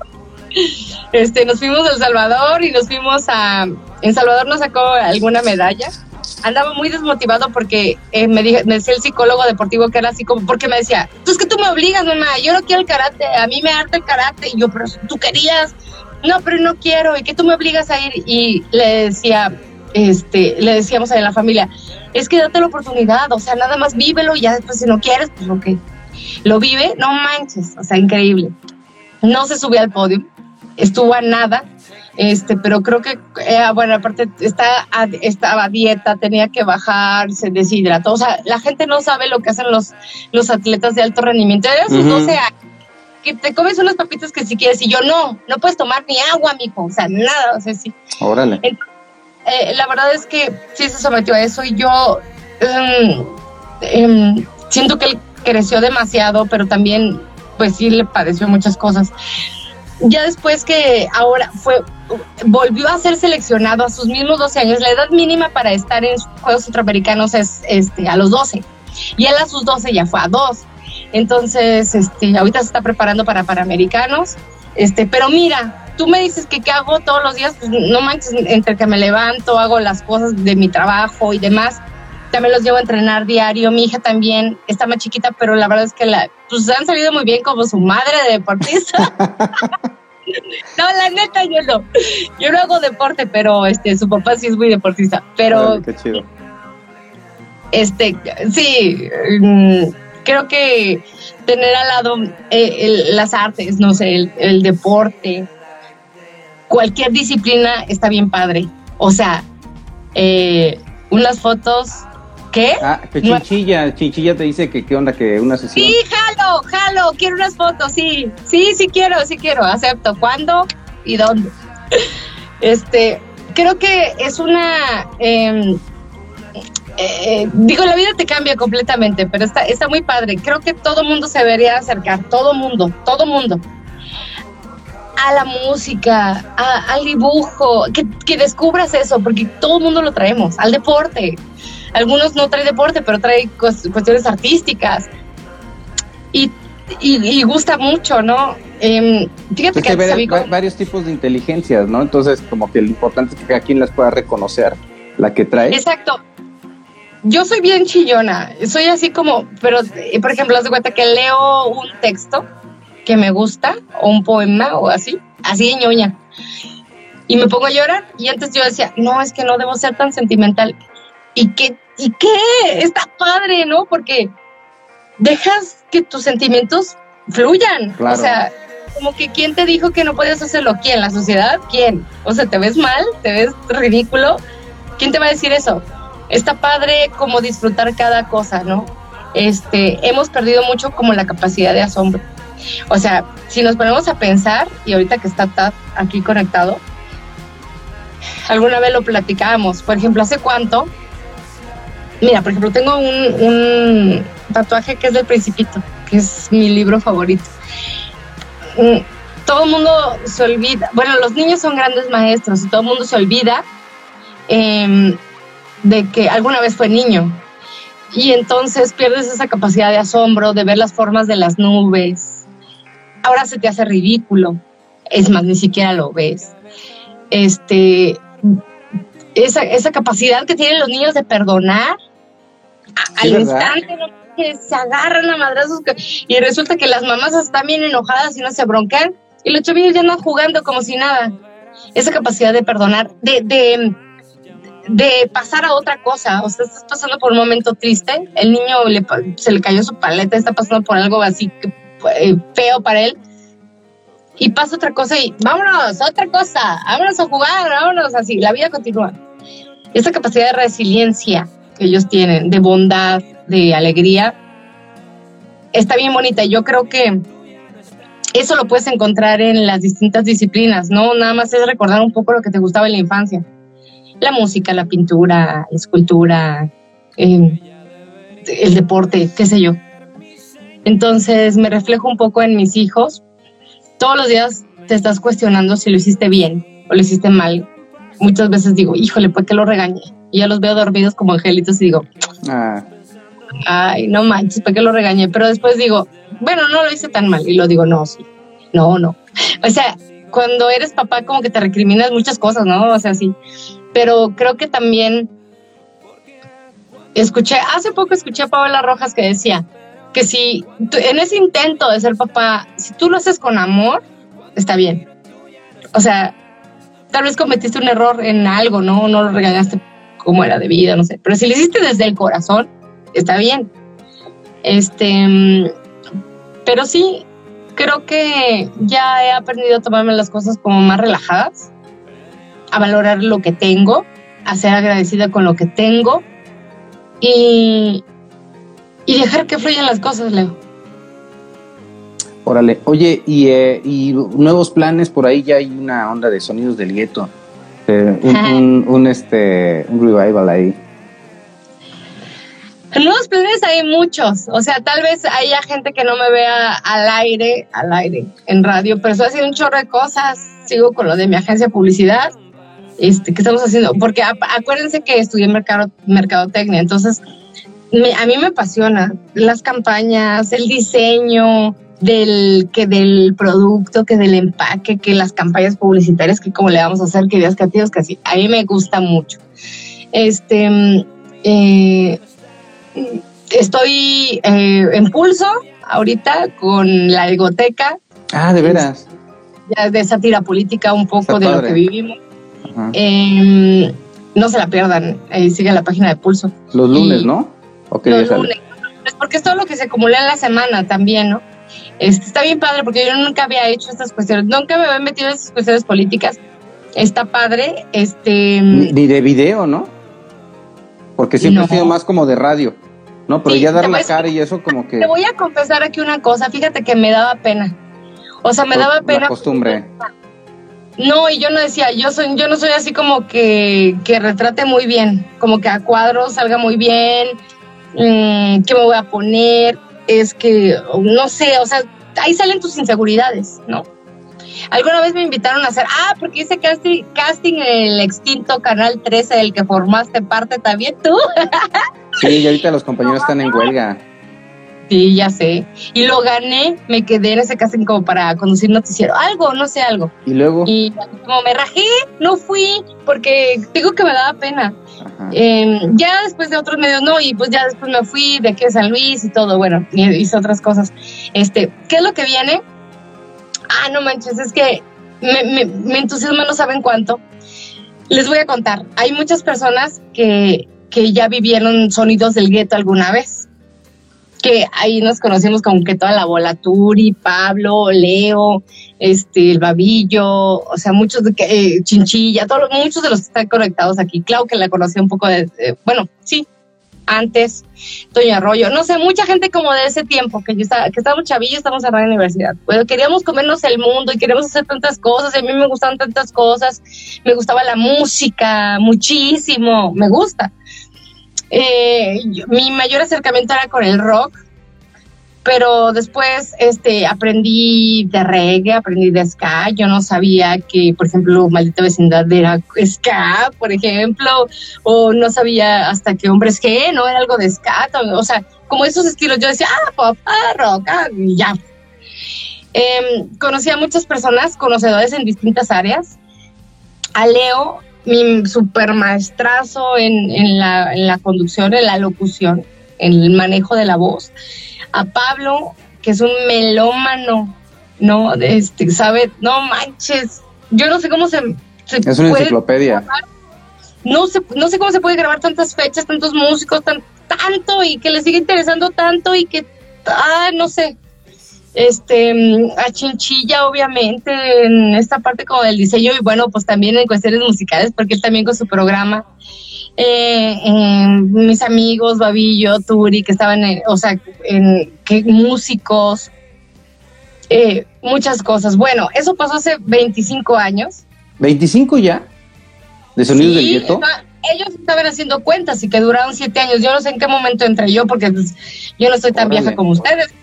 Este, nos fuimos a El Salvador y nos fuimos a... En Salvador nos sacó alguna medalla andaba muy desmotivado porque eh, me, dije, me decía el psicólogo deportivo que era así como, porque me decía, tú es que tú me obligas, mamá, yo no quiero el karate, a mí me harta el karate. Y yo, pero tú querías, no, pero no quiero, y que tú me obligas a ir. Y le decía, este, le decíamos a la familia, es que date la oportunidad, o sea, nada más vívelo y ya después si no quieres, pues que lo vive, no manches, o sea, increíble. No se subió al podio, estuvo a nada, este, pero creo que, eh, bueno, aparte está, estaba a dieta, tenía que bajar, se deshidrató, o sea, la gente no sabe lo que hacen los, los atletas de alto rendimiento, eran sus 12 años, que te comes unas papitas que si quieres, y yo no, no puedes tomar ni agua, mijo, o sea, nada, o sea, sí. Órale. Eh, la verdad es que sí se sometió a eso y yo em, em, siento que él creció demasiado, pero también, pues sí le padeció muchas cosas ya después que ahora fue volvió a ser seleccionado a sus mismos 12 años, la edad mínima para estar en Juegos Centroamericanos es este, a los 12. Y él a sus 12 ya fue a 2. Entonces, este, ahorita se está preparando para Panamericanos. Este, pero mira, tú me dices que qué hago todos los días, pues no manches, entre que me levanto, hago las cosas de mi trabajo y demás también los llevo a entrenar diario. Mi hija también está más chiquita, pero la verdad es que la, pues han salido muy bien como su madre de deportista. no, la neta, yo no. Yo no hago deporte, pero este, su papá sí es muy deportista. Pero. qué chido. Este, sí, mm, creo que tener al lado eh, las artes, no sé, el, el deporte, cualquier disciplina está bien padre. O sea, eh, unas fotos ¿Qué? Ah, que Chinchilla, Chinchilla te dice que qué onda, que una sesión. Sí, jalo, jalo, quiero unas fotos, sí, sí, sí quiero, sí quiero, acepto. ¿Cuándo y dónde? Este, creo que es una, em, eh, digo, la vida te cambia completamente, pero está, está muy padre. Creo que todo mundo se debería acercar, todo mundo, todo mundo a la música, al dibujo, que, que, descubras eso, porque todo mundo lo traemos, al deporte algunos no trae deporte, pero trae cuestiones artísticas. Y, y, gusta mucho, ¿no? Eh, fíjate que, hay varios tipos de inteligencias, ¿no? Entonces, como que lo importante es que cada quien las pueda reconocer, la que trae. Exacto. Yo soy bien chillona, soy así como, pero eh, por ejemplo, haz de cuenta que leo un texto que me gusta, o un poema, o así, así de ñoña, y me pongo a llorar, y antes yo decía, no, es que no debo ser tan sentimental, ¿Y qué? ¿Y qué? Está padre, ¿no? Porque dejas que tus sentimientos fluyan. O sea, como que ¿quién te dijo que no puedes hacerlo? ¿Quién? ¿La sociedad? ¿Quién? O sea, ¿te ves mal? ¿Te ves ridículo? ¿Quién te va a decir eso? Está padre como disfrutar cada cosa, ¿no? Este, hemos perdido mucho como la capacidad de asombro. O sea, si nos ponemos a pensar, y ahorita que está aquí conectado, alguna vez lo platicábamos, por ejemplo, ¿hace cuánto Mira, por ejemplo, tengo un, tatuaje que es del Principito, que es mi libro favorito. Mm, todo el mundo se olvida, bueno, los niños son grandes maestros y todo el mundo se olvida em, de que alguna vez fue niño. Y entonces pierdes esa capacidad de asombro, de ver las formas de las nubes. Ahora se te hace ridículo. Es más, ni siquiera lo ves. Este, esa, esa capacidad que tienen los niños de perdonar al instante, que se agarran a madrazos y resulta que las mamás están bien enojadas y no se broncan y los chavillos ya andan jugando como si nada. Esa capacidad de perdonar, de, de pasar a otra cosa. O sea, estás pasando por un momento triste, el niño le, se le cayó su paleta, está pasando por algo así eh, feo para él. Y pasa otra cosa y vámonos, otra cosa, vámonos a jugar, vámonos así, la vida continúa. Esa capacidad de resiliencia que ellos tienen, de bondad, de alegría, está bien bonita. Yo creo que eso lo puedes encontrar en las distintas disciplinas, ¿no? Nada más es recordar un poco lo que te gustaba en la infancia. La música, la pintura, la escultura, eh, el deporte, qué sé yo. Entonces me reflejo un poco en mis hijos. Todos los días te estás cuestionando si lo hiciste bien o lo hiciste mal. Muchas veces digo, híjole, ¿por qué lo regañé? Y ya los veo dormidos como angelitos y digo, ah. ay, no manches, ¿por qué lo regañé? Pero después digo, bueno, no lo hice tan mal. Y lo digo, no, sí, no, no. O sea, cuando eres papá como que te recriminas muchas cosas, ¿no? O sea, sí. Pero creo que también escuché, hace poco escuché a Paola Rojas que decía que si en ese intento de ser papá, si tú lo haces con amor, está bien. O sea, tal vez cometiste un error en algo, ¿no? No lo regañaste como era de vida, no sé. Pero si lo hiciste desde el corazón, está bien. Este, pero sí, creo que ya he aprendido a tomarme las cosas como más relajadas, a valorar lo que tengo, a ser agradecida con lo que tengo y, y dejar que fluyan las cosas, Leo. Órale, oye, y, eh, y, nuevos planes, por ahí ya hay una onda de sonidos del gueto, eh, un, un, este, un revival ahí. Nuevos planes hay muchos, o sea, tal vez haya gente que no me vea al aire, al aire, en radio, pero estoy haciendo un chorro de cosas, sigo con lo de mi agencia de publicidad, este, que estamos haciendo, porque acuérdense que estudié mercado, mercadotecnia, entonces a mí me apasiona las campañas, el diseño del, que del producto, que del empaque, que las campañas publicitarias, que cómo le vamos a hacer, que días creativos, que así, a mí me gusta mucho. Este, eh, estoy eh, en pulso ahorita con la egoteca. Ah, de veras. Ya de sátira política un poco de lo que vivimos. Em, no se la pierdan, sigue la página de Pulso. Los lunes, ¿no? Los lunes. Porque es todo lo que se acumula en la semana también, ¿no? Este, está bien padre porque yo nunca había hecho estas cuestiones, nunca me había metido en estas cuestiones políticas. Está padre, este... Ni de video, ¿no? Porque siempre ha sido más como de radio. No, pero ya dar la cara y eso como que... Te voy a confesar aquí una cosa, fíjate que me daba pena. O sea, me daba pena... La costumbre. No, y yo no decía, yo soy, yo no soy así como que, que retrate muy bien, como que a cuadros salga muy bien, mmm, qué me voy a poner, es que, no sé, o sea, ahí salen tus inseguridades, ¿no? Alguna vez me invitaron a hacer, ah, porque hice casting, casting en el extinto Canal 13 del que formaste parte también tú. Sí, y ahorita los compañeros están en huelga. Sí, ya sé. Y lo gané, me quedé en ese casting como para conducir noticiero, algo, no sé, algo. Y luego. Y como me rajé, no fui, porque digo que me daba pena. Em, ya después de otros medios, no, y pues ya después me fui de aquí a San Luis y todo, bueno, hice otras cosas. Este, ¿qué es lo que viene? Ah, no manches, es que me, me, me entusiasma, no saben cuánto. Les voy a contar, hay muchas personas que que ya vivieron sonidos del gueto alguna vez. Que ahí nos conocimos como que toda la bola, Turi, Pablo, Leo, este, el Babillo, o sea, muchos de que, eh, Chinchilla, todos, muchos de los que están conectados aquí. Clau, que la conocí un poco de, bueno, sí, antes, Toño Arroyo, no sé, mucha gente como de ese tiempo, que, yo estaba, que estábamos chavillos, estamos en la universidad. Bueno, queríamos comernos el mundo y queríamos hacer tantas cosas, y a mí me gustaban tantas cosas, me gustaba la música muchísimo, me gusta. Eh, mi mayor acercamiento era con el rock, pero después este, aprendí de reggae, aprendí de ska. Yo no sabía que, por ejemplo, Maldita Vecindad era ska, por ejemplo, o no sabía hasta que Hombres G no era algo de ska. O sea, como esos estilos, yo decía, ah, pop, ah, rock, ah, y ya. Em, conocí a muchas personas, conocedores en distintas áreas. A Leo mi super maestrazo en, en, la, en la conducción, en la locución, en el manejo de la voz. A Pablo, que es un melómano, ¿no? Este, sabe, no manches, yo no sé cómo se... es una enciclopedia. no sé, no sé cómo se puede grabar tantas fechas, tantos músicos, tan, tanto y que les sigue interesando tanto y que, ah, no sé, este, a Chinchilla, obviamente, en esta parte como del diseño y bueno, pues también en cuestiones musicales, porque él también con su programa, eh, mis amigos, Babillo, Turi, que estaban, en, o sea, en, que músicos, eh, muchas cosas. Bueno, eso pasó hace 25 años. ¿25 ya? ¿De Sonidos del Gueto? Ellos estaban haciendo cuentas y que duraron siete años. Yo no sé en qué momento entré yo, porque pues, yo no soy tan vieja como ustedes.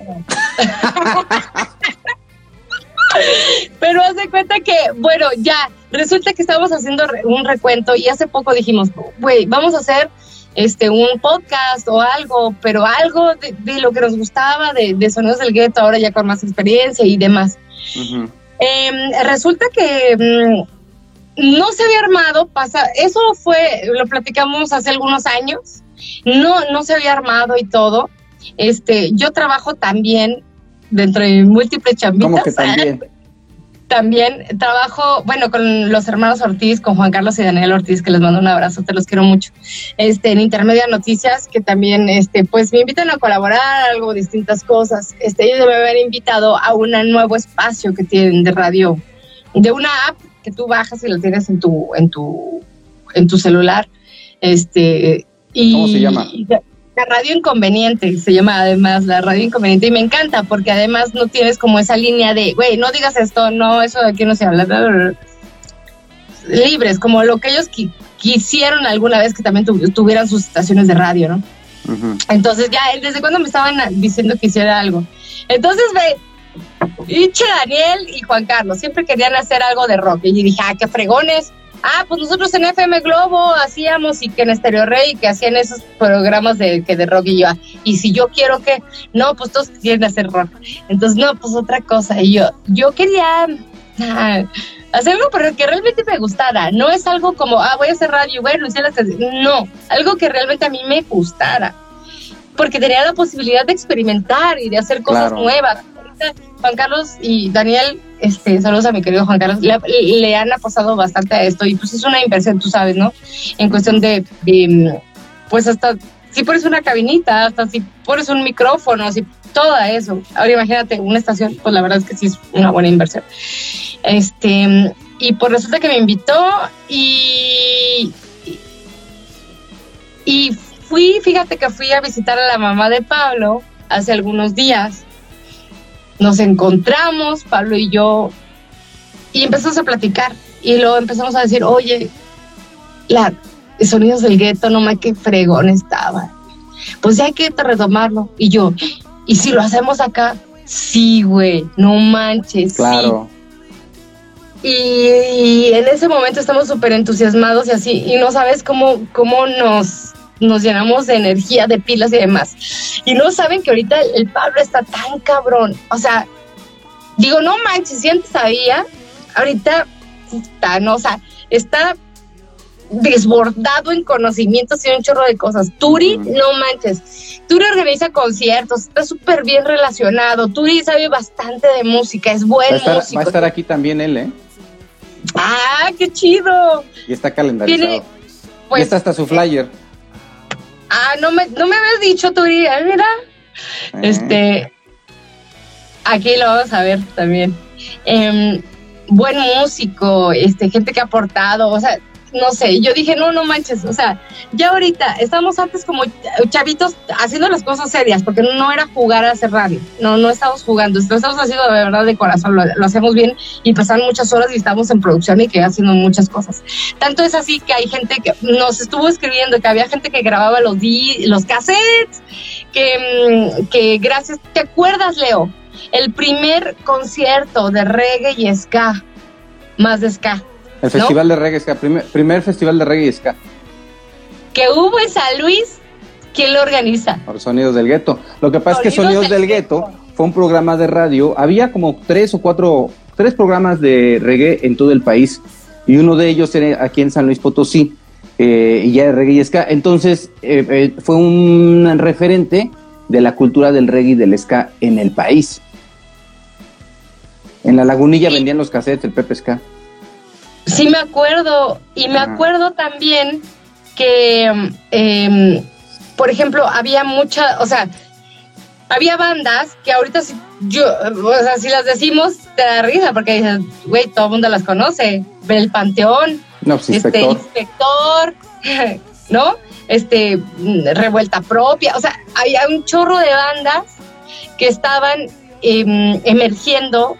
Pero... haz de cuenta que, bueno, ya, resulta que estábamos haciendo un recuento y hace poco dijimos, güey, vamos a hacer este un podcast o algo, pero algo de, lo que nos gustaba de, de, Sonidos del Gueto, ahora ya con más experiencia y demás. Em, resulta que mm, no se había armado, pasa, eso fue, lo platicamos hace algunos años, no, no se había armado y todo. Este, yo trabajo también dentro de múltiples chambitas. ¿Cómo que también? también trabajo, bueno, con los hermanos Ortiz, con Juan Carlos y Daniel Ortiz, que les mando un abrazo, te los quiero mucho. Este, en Intermedia Noticias, que también, este, pues me invitan a colaborar, algo, distintas cosas. Este, ellos me habían invitado a un nuevo espacio que tienen de radio, de una app que tú bajas y lo tienes en tu, en tu, en tu celular. Este, y, ¿Cómo se llama? la radio inconveniente se llama además la radio inconveniente y me encanta porque además no tienes como esa línea de, güey, no digas esto, no, eso de aquí no se habla. Libres, como lo que ellos quisieron alguna vez que también tuvieran sus estaciones de radio, ¿no? Entonces ya, desde cuando me estaban diciendo que hiciera algo. Entonces, ve, Iche Daniel y Juan Carlos siempre querían hacer algo de rock. Y dije, ah, qué fregones. Ah, pues nosotros en FM Globo hacíamos y que en Estéreo Rey que hacían esos programas de, que de rock y yo, y si yo quiero que, no, pues todos quieren hacer rock. Entonces, no, pues otra cosa. Y yo, yo quería ah, hacerlo pero que realmente me gustara. No es algo como, ah, voy a hacer radio, bueno, no, algo que realmente a mí me gustara. Porque tenía la posibilidad de experimentar y de hacer cosas nuevas Juan Carlos y Daniel, este, saludos a mi querido Juan Carlos, le, han apostado bastante a esto y pues es una inversión, tú sabes, ¿no? En cuestión de, pues hasta si pones una cabinita, hasta si pones un micrófono, si todo eso. Ahora imagínate una estación, pues la verdad es que sí es una buena inversión. Este, y pues resulta que me invitó y y fui, fíjate que fui a visitar a la mamá de Pablo hace algunos días nos encontramos, Pablo y yo, y empezamos a platicar. Y luego empezamos a decir, oye, la Sonidos del Gueto, no más que fregón estaba. Pues ya hay que retomarlo. Y yo, ¿y si lo hacemos acá? Sí, güey, no manches. Claro. Y, en ese momento estamos súper entusiasmados y así, y no sabes cómo, cómo nos nos llenamos de energía, de pilas y demás. Y no saben que ahorita el Pablo está tan cabrón. O sea, digo, no manches, si antes sabía, ahorita está, no, o sea, está desbordado en conocimientos y un chorro de cosas. Turi, no manches. Turi organiza conciertos, está súper bien relacionado. Turi sabe bastante de música, es buen va estar, músico. Va a estar aquí también él, ¿eh? Ah, qué chido. Y está calendarizado. Pues, y está hasta su flyer. Ah, no me, no me habías dicho, Turi. mira. Este. Aquí lo vamos a ver también. Eh, buen músico, este, gente que ha aportado, o sea, no sé, yo dije, no, no manches, o sea, ya ahorita estamos antes como chavitos haciendo las cosas serias, porque no era jugar a hacer radio, no, no estamos jugando, lo estamos haciendo de verdad de corazón, lo, hacemos bien y pasan muchas horas y estamos en producción y que haciendo muchas cosas. Tanto es así que hay gente que nos estuvo escribiendo, que había gente que grababa los, los cassettes, que, mm, que gracias, ¿te acuerdas, Leo? El primer concierto de reggae y ska, más de ska el Festival de Reggae Ska, primer, Festival de Reggae Ska. Que hubo en San Luis, ¿quién lo organiza? Por Sonidos del Gueto. Lo que pasa es que Sonidos del, Gueto fue un programa de radio, había como tres o cuatro, tres programas de reggae en todo el país, y uno de ellos era aquí en San Luis Potosí, eh, y ya de reggae y ska. Entonces eh, eh, fue un referente de la cultura del reggae y del ska en el país. En la lagunilla vendían los cassettes, el Pepe Ska. Sí me acuerdo, y me acuerdo también que, em, por ejemplo, había mucha, o sea, había bandas que ahorita si yo, o sea, si las decimos te da risa porque dices, güey, todo el mundo las conoce, el Panteón, No, pues, este inspector. inspector, ¿no? Este revuelta propia, o sea, había un chorro de bandas que estaban em, emergiendo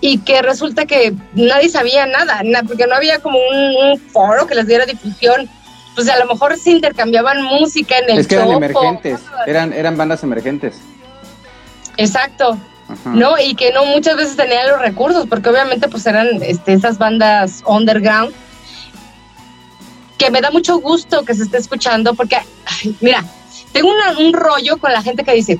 y que resulta que nadie sabía nada, na- porque no había como un, un foro que les diera difusión. Pues a lo mejor se intercambiaban música en el Es que eran chopo, emergentes, eran, eran bandas emergentes. Exacto. Ajá. ¿no? Y que no muchas veces tenían los recursos, porque obviamente pues eran este, esas bandas underground, que me da mucho gusto que se esté escuchando, porque, ay, mira, tengo una- un rollo con la gente que dice,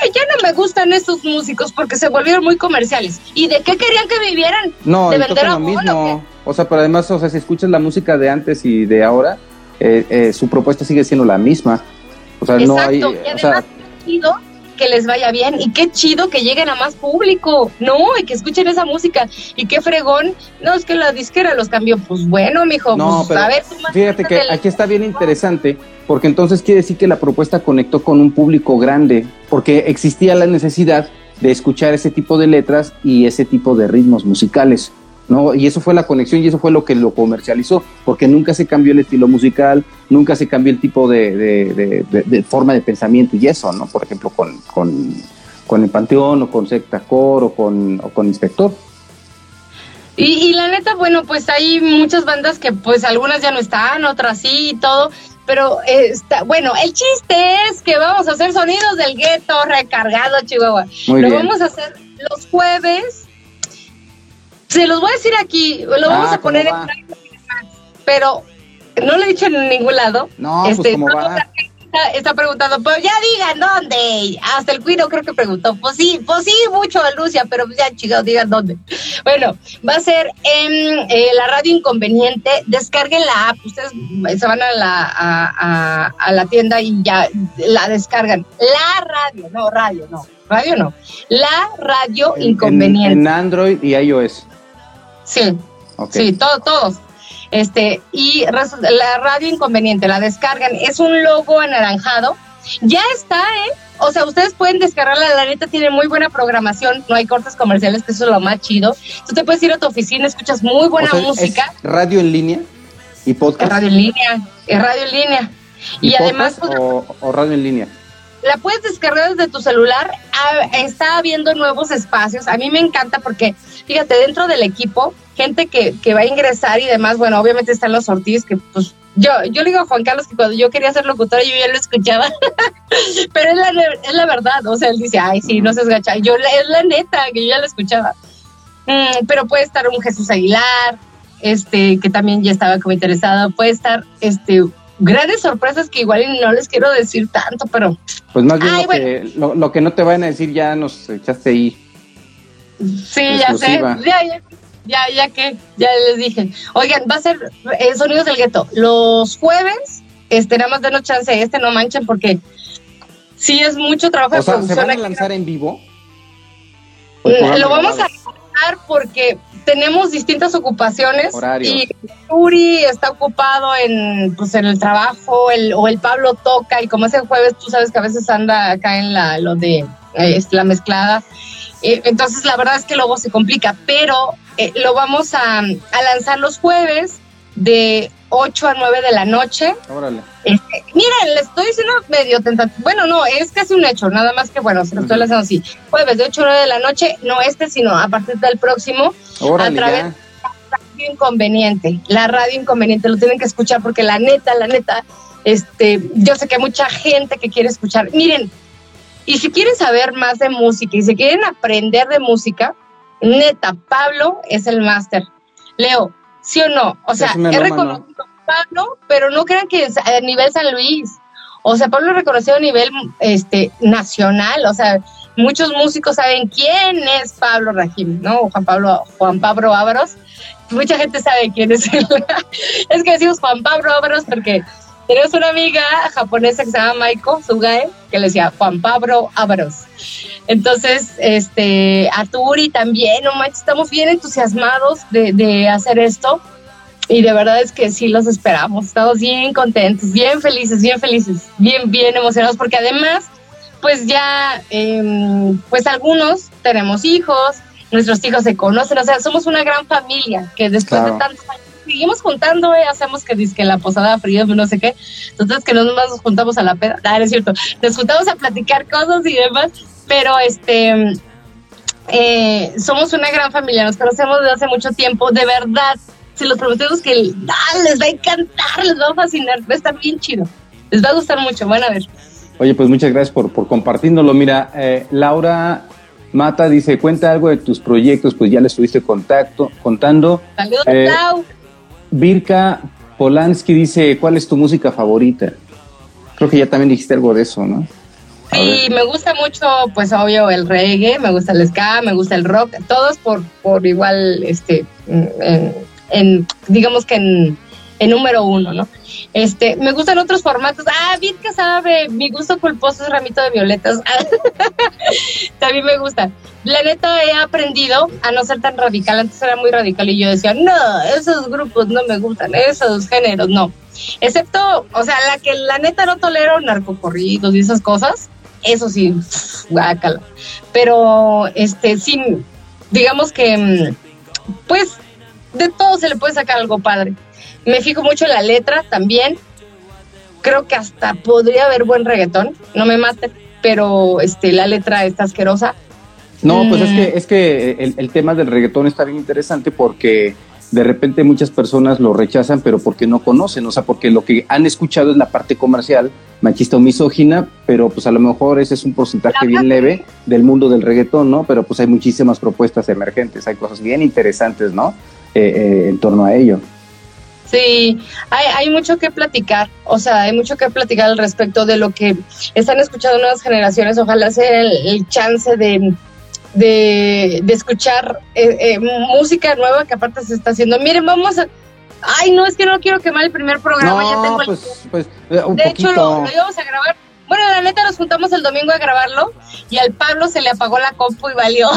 güey, ya no me gustan estos músicos porque se volvieron muy comerciales. ¿Y de qué querían que vivieran? No, ¿De vender lo o mismo. O sea, pero además, o sea, si escuchas la música de antes y de ahora, eh, eh, su propuesta sigue siendo la misma. O sea, no hay, o sea, que les vaya bien y qué chido que lleguen a más público, no, y que escuchen esa música. Y qué fregón, no, es que la disquera los cambió, pues bueno, mijo, no, pues pero a ver, tú fíjate que aquí está bien interesante, porque entonces quiere decir que la propuesta conectó con un público grande, porque existía la necesidad de escuchar ese tipo de letras y ese tipo de ritmos musicales. ¿No? Y eso fue la conexión y eso fue lo que lo comercializó, porque nunca se cambió el estilo musical, nunca se cambió el tipo de, de- de- de- de forma de pensamiento y eso, ¿no? Por ejemplo, con, con, con el Panteón o con Secta Core o con, o con Inspector. Y, y la neta, bueno, pues hay muchas bandas que pues algunas ya no están, otras sí y todo, pero eh, está, bueno, el chiste es que vamos a hacer sonidos del gueto recargado, Chihuahua. Muy lo bien. vamos a hacer los jueves. Se los voy a decir aquí, lo vamos Ah, a poner ¿cómo en va? pero no lo he dicho en ningún lado. No, pues cómo toda va. Está, está preguntando, pero ya digan dónde. Hasta el cuino creo que preguntó. Pues sí, pues sí, mucho Lucia, pero pues ya chicos, digan dónde. Bueno, va a ser en eh, la radio inconveniente. Descarguen la app. Ustedes se van a la, a, a- a la tienda y ya la descargan. La radio, no radio, no. Radio no. La radio En- en- inconveniente. En, Android y iOS. Sí. Sí, todo, todos. Este, y la radio inconveniente, la descargan, es un logo anaranjado. Ya está, ¿eh? O sea, ustedes pueden descargarla, la neta tiene muy buena programación, no hay cortes comerciales, que eso es lo más chido. Tú te puedes ir a tu oficina, escuchas muy buena O sea, música, ¿es radio en línea y es podcast. radio en línea, es radio en línea. Y, además, pues, o, o radio en línea. la puedes descargar desde tu celular. Ah, Está habiendo nuevos espacios. A mí me encanta porque, fíjate, dentro del equipo, gente que, que va a ingresar y demás, bueno, obviamente están los Ortiz, que pues yo, yo le digo a Juan Carlos que cuando yo quería ser locutora yo ya lo escuchaba, pero es la, es la verdad, o sea, él dice, ay, sí, no seas gacha, yo, es la neta, que yo ya lo escuchaba. Mm, pero puede estar un Jesús Aguilar, este, que también ya estaba como interesado, puede estar, este, grandes sorpresas que igual no les quiero decir tanto, pero Pues más bien Ay, lo, que, lo, lo que no te vayan a decir ya nos echaste ahí. Sí, ya sé. Ya, ya, ya, ya que, ya les dije. Oigan, va a ser eh, Sonidos del Gueto. Los jueves, este, nada más denos chance, este no manchen porque sí es mucho trabajo O de sea, ¿se van a aquí. lanzar en vivo? Lo vamos a recortar porque tenemos distintas ocupaciones Horarios. y Uri está ocupado en pues en el trabajo el, o el Pablo toca y como es el jueves tú sabes que a veces anda acá en la lo de eh, este, la mezclada Eh, entonces la verdad es que luego se complica pero eh, lo vamos a, a lanzar los jueves de 8 a 9 de la noche Órale. este, miren, le estoy diciendo medio tentativo. Bueno, no, es casi un hecho, nada más que bueno, se lo estoy lanzando así. Jueves de 8 a 9 de la noche, no este, sino a partir del próximo, Órale, A través- ya. Radio Inconveniente. La radio inconveniente, lo tienen que escuchar porque la neta, la neta, este, yo sé que hay mucha gente que quiere escuchar. Miren, y si quieren saber más de música y si quieren aprender de música, neta, Pablo es el máster. Leo, ¿sí o no? O sea, Es reconocido Pablo, pero no crean que es a nivel San Luis. O sea, Pablo es reconocido a nivel este, nacional. O sea, muchos músicos saben quién es Pablo Rajim, ¿no? Juan Pablo, Juan Pablo Ávaros. Mucha gente sabe quién es él. es que decimos Juan Pablo Ávaros porque tenemos una amiga japonesa que se llama Maiko Sugae, que le decía Juan Pablo Ávaros. Entonces, este, Arturi también, no manches, estamos bien entusiasmados de, de hacer esto. y de verdad es que sí los esperamos. Estamos bien contentos, bien felices, bien felices, bien, bien emocionados, porque además, pues ya, em, pues algunos tenemos hijos, nuestros hijos se conocen, o sea, somos una gran familia que después de tantos años seguimos juntando, eh, hacemos que disque la posada frío, no sé qué, entonces que no nos juntamos a la peda, ah, es cierto, nos juntamos a platicar cosas y demás, pero este, eh, somos una gran familia, nos conocemos desde hace mucho tiempo, de verdad, si los prometemos que les va a encantar, les va a fascinar, va a estar bien chido, les va a gustar mucho, van a ver. Oye, pues muchas gracias por, por compartiéndolo. Mira, eh, Laura Mata dice, cuenta algo de tus proyectos, pues ya le estuviste contacto, contando. Saludos, eh, Virka Polanski dice, ¿cuál es tu música favorita? Creo que ya también dijiste algo de eso, ¿no? sí, me gusta mucho, pues obvio, el reggae, me gusta el ska, me gusta el rock, todos por, por igual, este, en, digamos que en, en número uno, ¿no? Este, me gustan otros formatos. Ah, que sabe, mi gusto culposo es ramito de violetas. También me gusta. La neta he aprendido a no ser tan radical. Antes era muy radical y yo decía, no, esos grupos no me gustan, esos géneros no. Excepto, o sea, la que la neta no tolero narcocorridos y esas cosas, eso sí, guácala. Pero, este, sí, digamos que, mm, pues, de todo se le puede sacar algo padre. Me fijo mucho en la letra también. Creo que hasta podría haber buen reggaetón, no me mate, pero este, la letra está asquerosa. No, pues es mm. que, es que el, tema del reggaetón está bien interesante porque de repente muchas personas lo rechazan, pero porque no conocen, o sea, porque lo que han escuchado es la parte comercial, machista o misógina, pero pues a lo mejor ese es un porcentaje bien leve del mundo del reggaetón, ¿no? Pero pues hay muchísimas propuestas emergentes, hay cosas bien interesantes, ¿no? Eh, eh, en torno a ello. Sí, hay, hay mucho que platicar, o sea, hay mucho que platicar al respecto de lo que están escuchando nuevas generaciones. Ojalá sea el, chance de, de, escuchar eh, eh, música nueva que aparte se está haciendo. Miren, vamos a... Ay, no, es que no quiero quemar el primer programa, ya tengo pues, pues, eh, de hecho, lo, lo íbamos a grabar bueno, la neta nos juntamos el domingo a grabarlo y al Pablo se le apagó la compu y valió.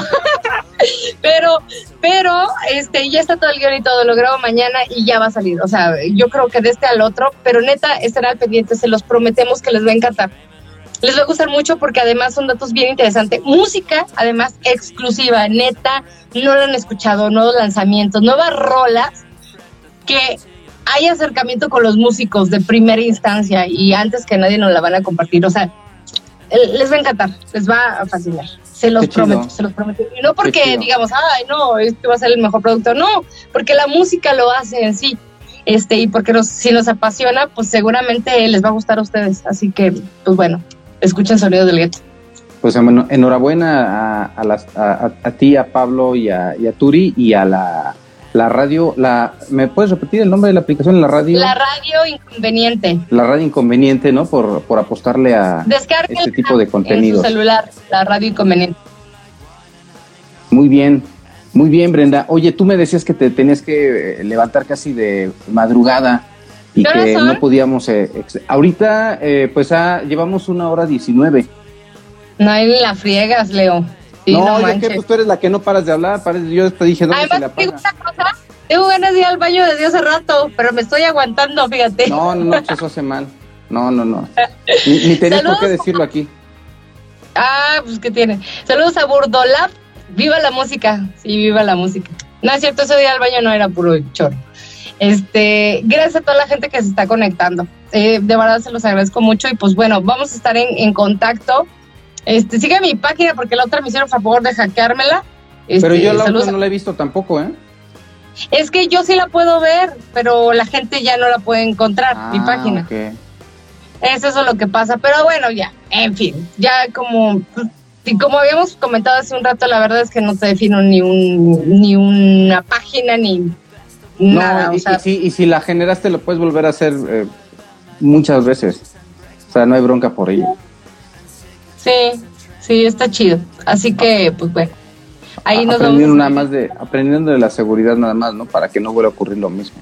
pero, pero, este, ya está todo el guion y todo, lo grabo mañana y ya va a salir. O sea, yo creo que de este al otro, pero neta, estará al pendiente, se los prometemos que les va a encantar. Les va a gustar mucho porque además son datos bien interesantes. Música, además, exclusiva, neta, no lo han escuchado, nuevos lanzamientos, nuevas rolas que hay acercamiento con los músicos de primera instancia y antes que nadie nos la van a compartir. O sea, les va a encantar, les va a fascinar. Se los prometo, se los prometo. Y no porque digamos, ay, no, este va a ser el mejor producto. No, porque la música lo hace en sí. Este, y porque si nos apasiona, pues seguramente les va a gustar a ustedes. Así que, pues bueno, escuchen Sonido del Gueto. Pues enhorabuena a, a, a, ti, a Pablo y a Turi y a la la radio, la, ¿me puedes repetir el nombre de la aplicación? La radio. La radio inconveniente. La radio inconveniente, ¿no? Por, por apostarle a este tipo de contenido. celular, la radio inconveniente. Muy bien, muy bien, Brenda. Oye, tú me decías que te tenías que eh, levantar casi de madrugada y que no podíamos. Eh, ahorita, eh, pues ah, llevamos una hora diecinueve. No hay la friegas, Leo no, no que pues tú eres la que no paras de hablar, yo te dije, ¿dónde Además, se una cosa, tengo ganas de ir al baño desde hace rato, pero me estoy aguantando, fíjate. No, no, no, eso hace mal. No, no, no. Ni, ni tenías por qué decirlo aquí. Ah, pues ¿qué tiene? Saludos a Burdolab. Viva la música. Sí, viva la música. No es cierto, ese día al baño no era puro choro. Este, gracias a toda la gente que se está conectando. Eh, de verdad se los agradezco mucho y pues bueno, vamos a estar en, en contacto este, sigue mi página porque la otra me hicieron favor de hackeármela. pero yo la otra no la he visto tampoco, ¿eh? Es que yo sí la puedo ver, pero la gente ya no la puede encontrar, mi ah, página. Okay. Es eso lo que pasa, pero bueno, ya, en fin, ya como y como habíamos comentado hace un rato, la verdad es que no te defino ni un ni una página ni nada. Y, si, y si la generaste, lo puedes volver a hacer eh, muchas veces. O sea, no hay bronca por ello. Sí, sí, está chido. Así que, pues bueno. Ahí nos aprendiendo nada más de aprendiendo de la seguridad nada más, ¿no? Para que no vuelva a ocurrir lo mismo.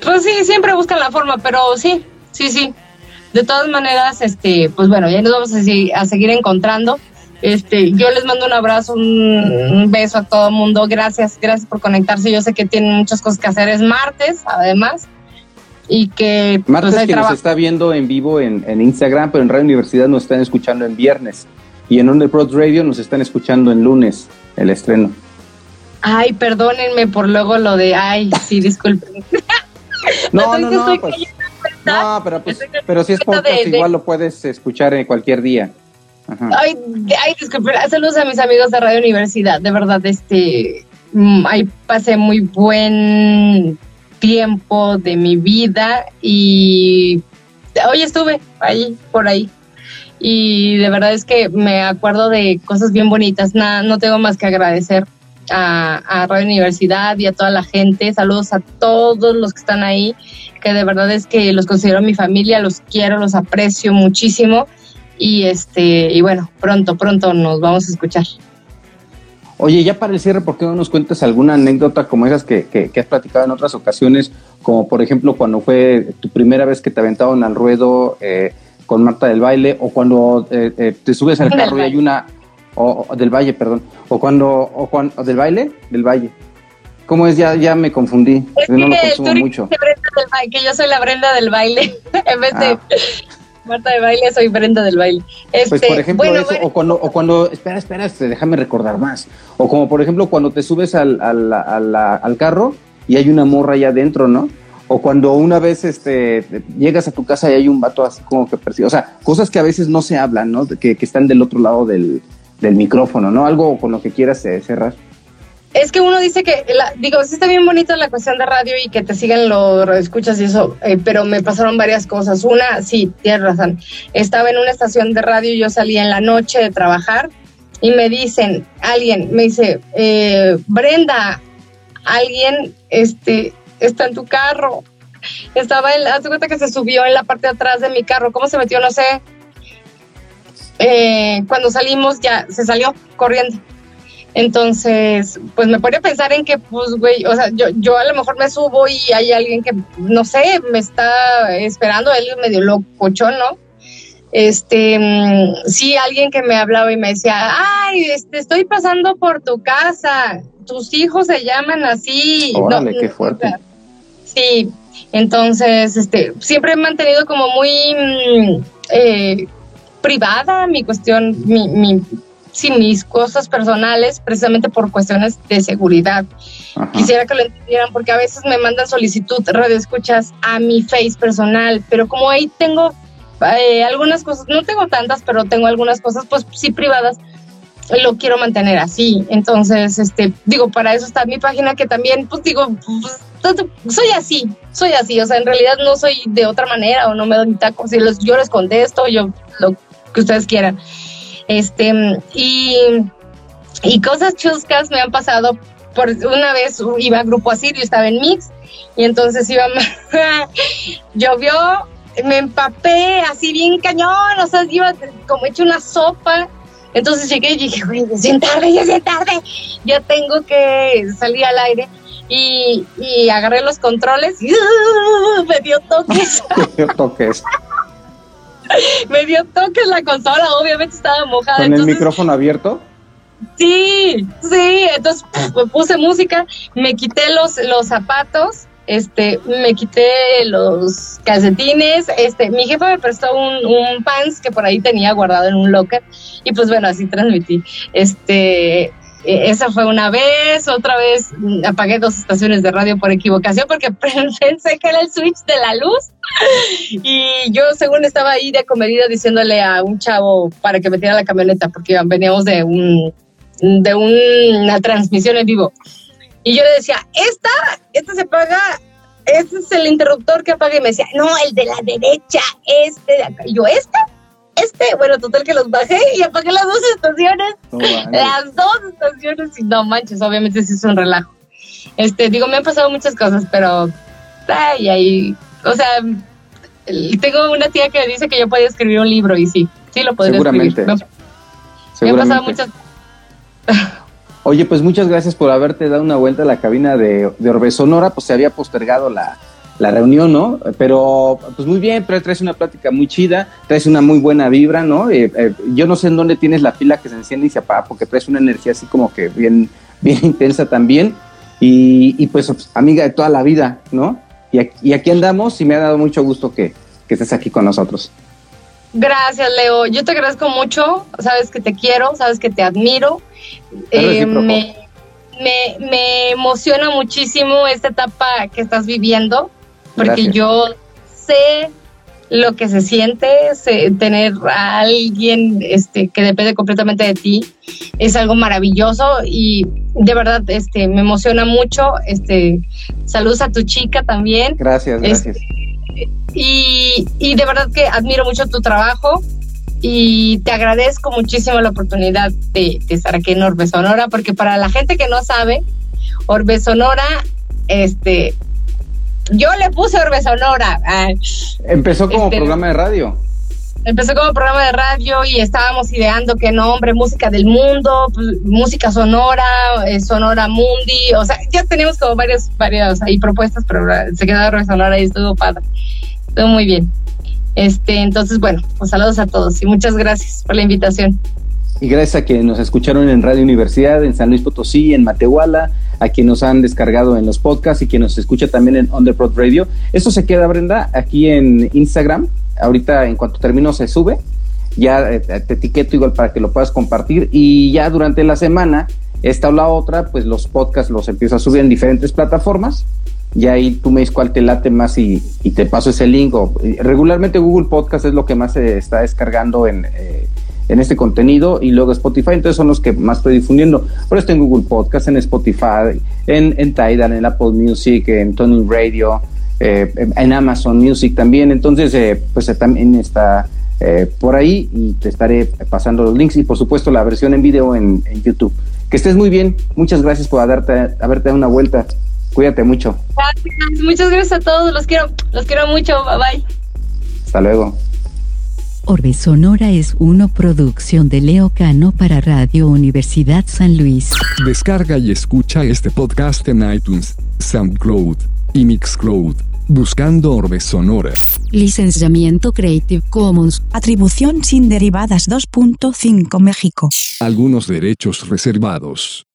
Pues sí, siempre buscan la forma, pero sí, sí, sí. De todas maneras, este, pues bueno, ya nos vamos a, seguir, a seguir encontrando. Este, yo les mando un abrazo, un, beso a todo el mundo. Gracias, gracias por conectarse. Yo sé que tienen muchas cosas que hacer. Es martes, además. Y que. Pues, martes que nos está viendo en vivo en, en, Instagram, pero en Radio Universidad nos están escuchando en viernes. Y en Underprod Radio nos están escuchando en lunes, el estreno. Ay, perdónenme por luego lo de. Ay, sí, disculpen. no, no, no. Pues, no, pero, pues, pero si es podcast, igual lo puedes escuchar en cualquier día. Ay, ay, disculpe, saludos a mis amigos de Radio Universidad, de verdad, este, mm, ahí pasé muy buen tiempo de mi vida y hoy estuve ahí, por ahí. Y de verdad es que me acuerdo de cosas bien bonitas. Nada, no tengo más que agradecer a, a, Radio Universidad y a toda la gente. Saludos a todos los que están ahí, que de verdad es que los considero mi familia, los quiero, los aprecio muchísimo y este y bueno, pronto, pronto nos vamos a escuchar. Oye, ya para el cierre, ¿por qué no nos cuentas alguna anécdota como esas que, que, has platicado en otras ocasiones? Como por ejemplo cuando fue tu primera vez que te aventaron al ruedo eh, con Marta del Baile, o cuando eh, eh, te subes al carro y hay una... O, del Valle, perdón. O cuando... O cuando ¿Del Baile? Del Valle. ¿Cómo es? Ya, ya me confundí. no lo consumo mucho. Que yo soy la Brenda del baile. en vez de ah. Marta de baile, soy Brenda del baile. pues por este, ejemplo eso, o cuando, o cuando, espera, espera, este, déjame recordar más. O como por ejemplo cuando te subes al, al, al, carro y hay una morra allá adentro, ¿no? O cuando una vez este, llegas a tu casa y hay un vato así como que persigue. O sea, cosas que a veces no se hablan, ¿no? Que, que están del otro lado del, del micrófono, ¿no? Algo con lo que quieras eh, cerrar. Es que uno dice que, digo, sí está bien bonito la cuestión de radio y que te sigan los escuchas y eso, eh, pero me pasaron varias cosas. Una, sí, tienes razón. Estaba en una estación de radio y yo salía en la noche de trabajar y me dicen, alguien, me dice, eh, Brenda, alguien este, está en tu carro. Estaba en, haz cuenta que se subió en la parte de atrás de mi carro. ¿Cómo se metió? No sé. Eh, cuando salimos ya se salió corriendo. Entonces, pues me podría pensar en que, pues, güey, o sea, yo, yo a lo mejor me subo y hay alguien que, no sé, me está esperando, él medio locochón, ¿no? Este, mm, sí, alguien que me hablaba y me decía, ay, este, estoy pasando por tu casa, tus hijos se llaman así. Órale, qué fuerte. Sí, entonces, este, siempre he mantenido como muy mm, eh, privada mi cuestión, mi, mi sin mis cosas personales precisamente por cuestiones de seguridad. Quisiera que lo entendieran porque a veces me mandan solicitud, radio escuchas a mi face personal, pero como ahí tengo eh, algunas cosas, no tengo tantas, pero tengo algunas cosas pues sí privadas, lo quiero mantener así. Entonces, este, digo, para eso está mi página que también, pues digo, pues, soy así, soy así, o sea, en realidad no soy de otra manera o no me doy tacos, si yo les contesto, yo lo que ustedes quieran. Este, y, y cosas chuscas me han pasado. Por una vez iba a Grupo Asirio, estaba en Mix, y entonces iba, llovió, me empapé así bien cañón, o sea, iba como hecho una sopa. Entonces llegué y dije, güey, ya es tarde, ya es tarde, ya tengo que salir al aire. Y, y agarré los controles y me dio toques. me dio toques. me dio toques la consola, obviamente estaba mojada. ¿Con el micrófono abierto? Sí, sí, entonces puse música, me quité los, los zapatos, este, me quité los calcetines, este, mi jefa me prestó un, un pants que por ahí tenía guardado en un locker y pues bueno, así transmití. Este, esa fue una vez, otra vez apagué dos estaciones de radio por equivocación porque pensé que era el switch de la luz. Y yo según estaba ahí de comedida diciéndole a un chavo para que metiera la camioneta porque veníamos de un de una transmisión en vivo. Y yo le decía esta esta se paga este es el interruptor que apaga y me decía no el de la derecha este y yo esta este, bueno, total que los bajé y apagué las dos estaciones. las dos estaciones y no manches, obviamente sí es un relajo. Este, digo, me han pasado muchas cosas, pero ay, ahí, o sea, tengo una tía que dice que yo podía escribir un libro y sí, sí lo podría Seguramente. escribir. Me, han pasado muchas Oye, pues muchas gracias por haberte dado una vuelta a la cabina de, de Orbe Sonora, pues se había postergado la, la reunión, ¿no? Pero pues muy bien, pero traes una plática muy chida, traes una muy buena vibra, ¿no? Eh, eh, yo no sé en dónde tienes la pila que se enciende y se apaga, porque traes una energía así como que bien, bien intensa también. Y, pues amiga de toda la vida, ¿no? Y aquí, y aquí andamos y me ha dado mucho gusto que, que estés aquí con nosotros. Gracias, Leo. Yo te agradezco mucho. Sabes que te quiero, sabes que te admiro. Eh, me, me, emociona muchísimo esta etapa que estás viviendo, porque yo sé lo que se siente, tener a alguien este, que depende completamente de ti, es algo maravilloso y de verdad este, me emociona mucho. Este, saludos a tu chica también. Gracias, gracias. y, y de verdad que admiro mucho tu trabajo y te agradezco muchísimo la oportunidad de, estar aquí en Orbe Sonora, porque para la gente que no sabe, Orbe Sonora, este, yo le puse Orbe Sonora. Empezó como este, programa de radio. Empezó como programa de radio y estábamos ideando qué nombre, música del mundo, pues, música sonora, eh, sonora mundi, o sea, ya tenemos como varias, varias ahí propuestas, pero se quedó Orbe Sonora y estuvo padre. Estuvo muy bien. Este, entonces, bueno, pues saludos a todos y muchas gracias por la invitación. Y gracias a quienes nos escucharon en Radio Universidad, en San Luis Potosí, en Matehuala, a quienes nos han descargado en los podcasts y quien nos escucha también en Underprod Radio. Esto se queda, Brenda, aquí en Instagram. Ahorita, en cuanto termino, se sube. Ya eh, te etiqueto igual para que lo puedas compartir. Y ya durante la semana, esta o la otra, pues los podcasts los empiezo a subir en diferentes plataformas y ahí tú me dices cuál te late más y, te paso ese link. regularmente Google Podcast es lo que más se está descargando en, eh, en este contenido y luego Spotify, entonces son los que más estoy difundiendo. Por esto en Google Podcast, en Spotify, en, en Tidal, en Apple Music, en Tony Radio, eh, en Amazon Music también. Entonces, eh, pues también está por ahí y te estaré pasando los links y por supuesto la versión en video en, YouTube. Que estés muy bien. Muchas gracias por darte, haberte dado una vuelta. Cuídate mucho. Gracias. Muchas gracias a todos. Los quiero, los quiero mucho. Bye bye. Hasta luego. Orbe Sonora es una producción de Leo Cano para Radio Universidad San Luis. Descarga y escucha este podcast en iTunes, SoundCloud y Mixcloud, buscando Orbe Sonora. Licenciamiento Creative Commons. Atribución sin derivadas 2.5 México. Algunos derechos reservados.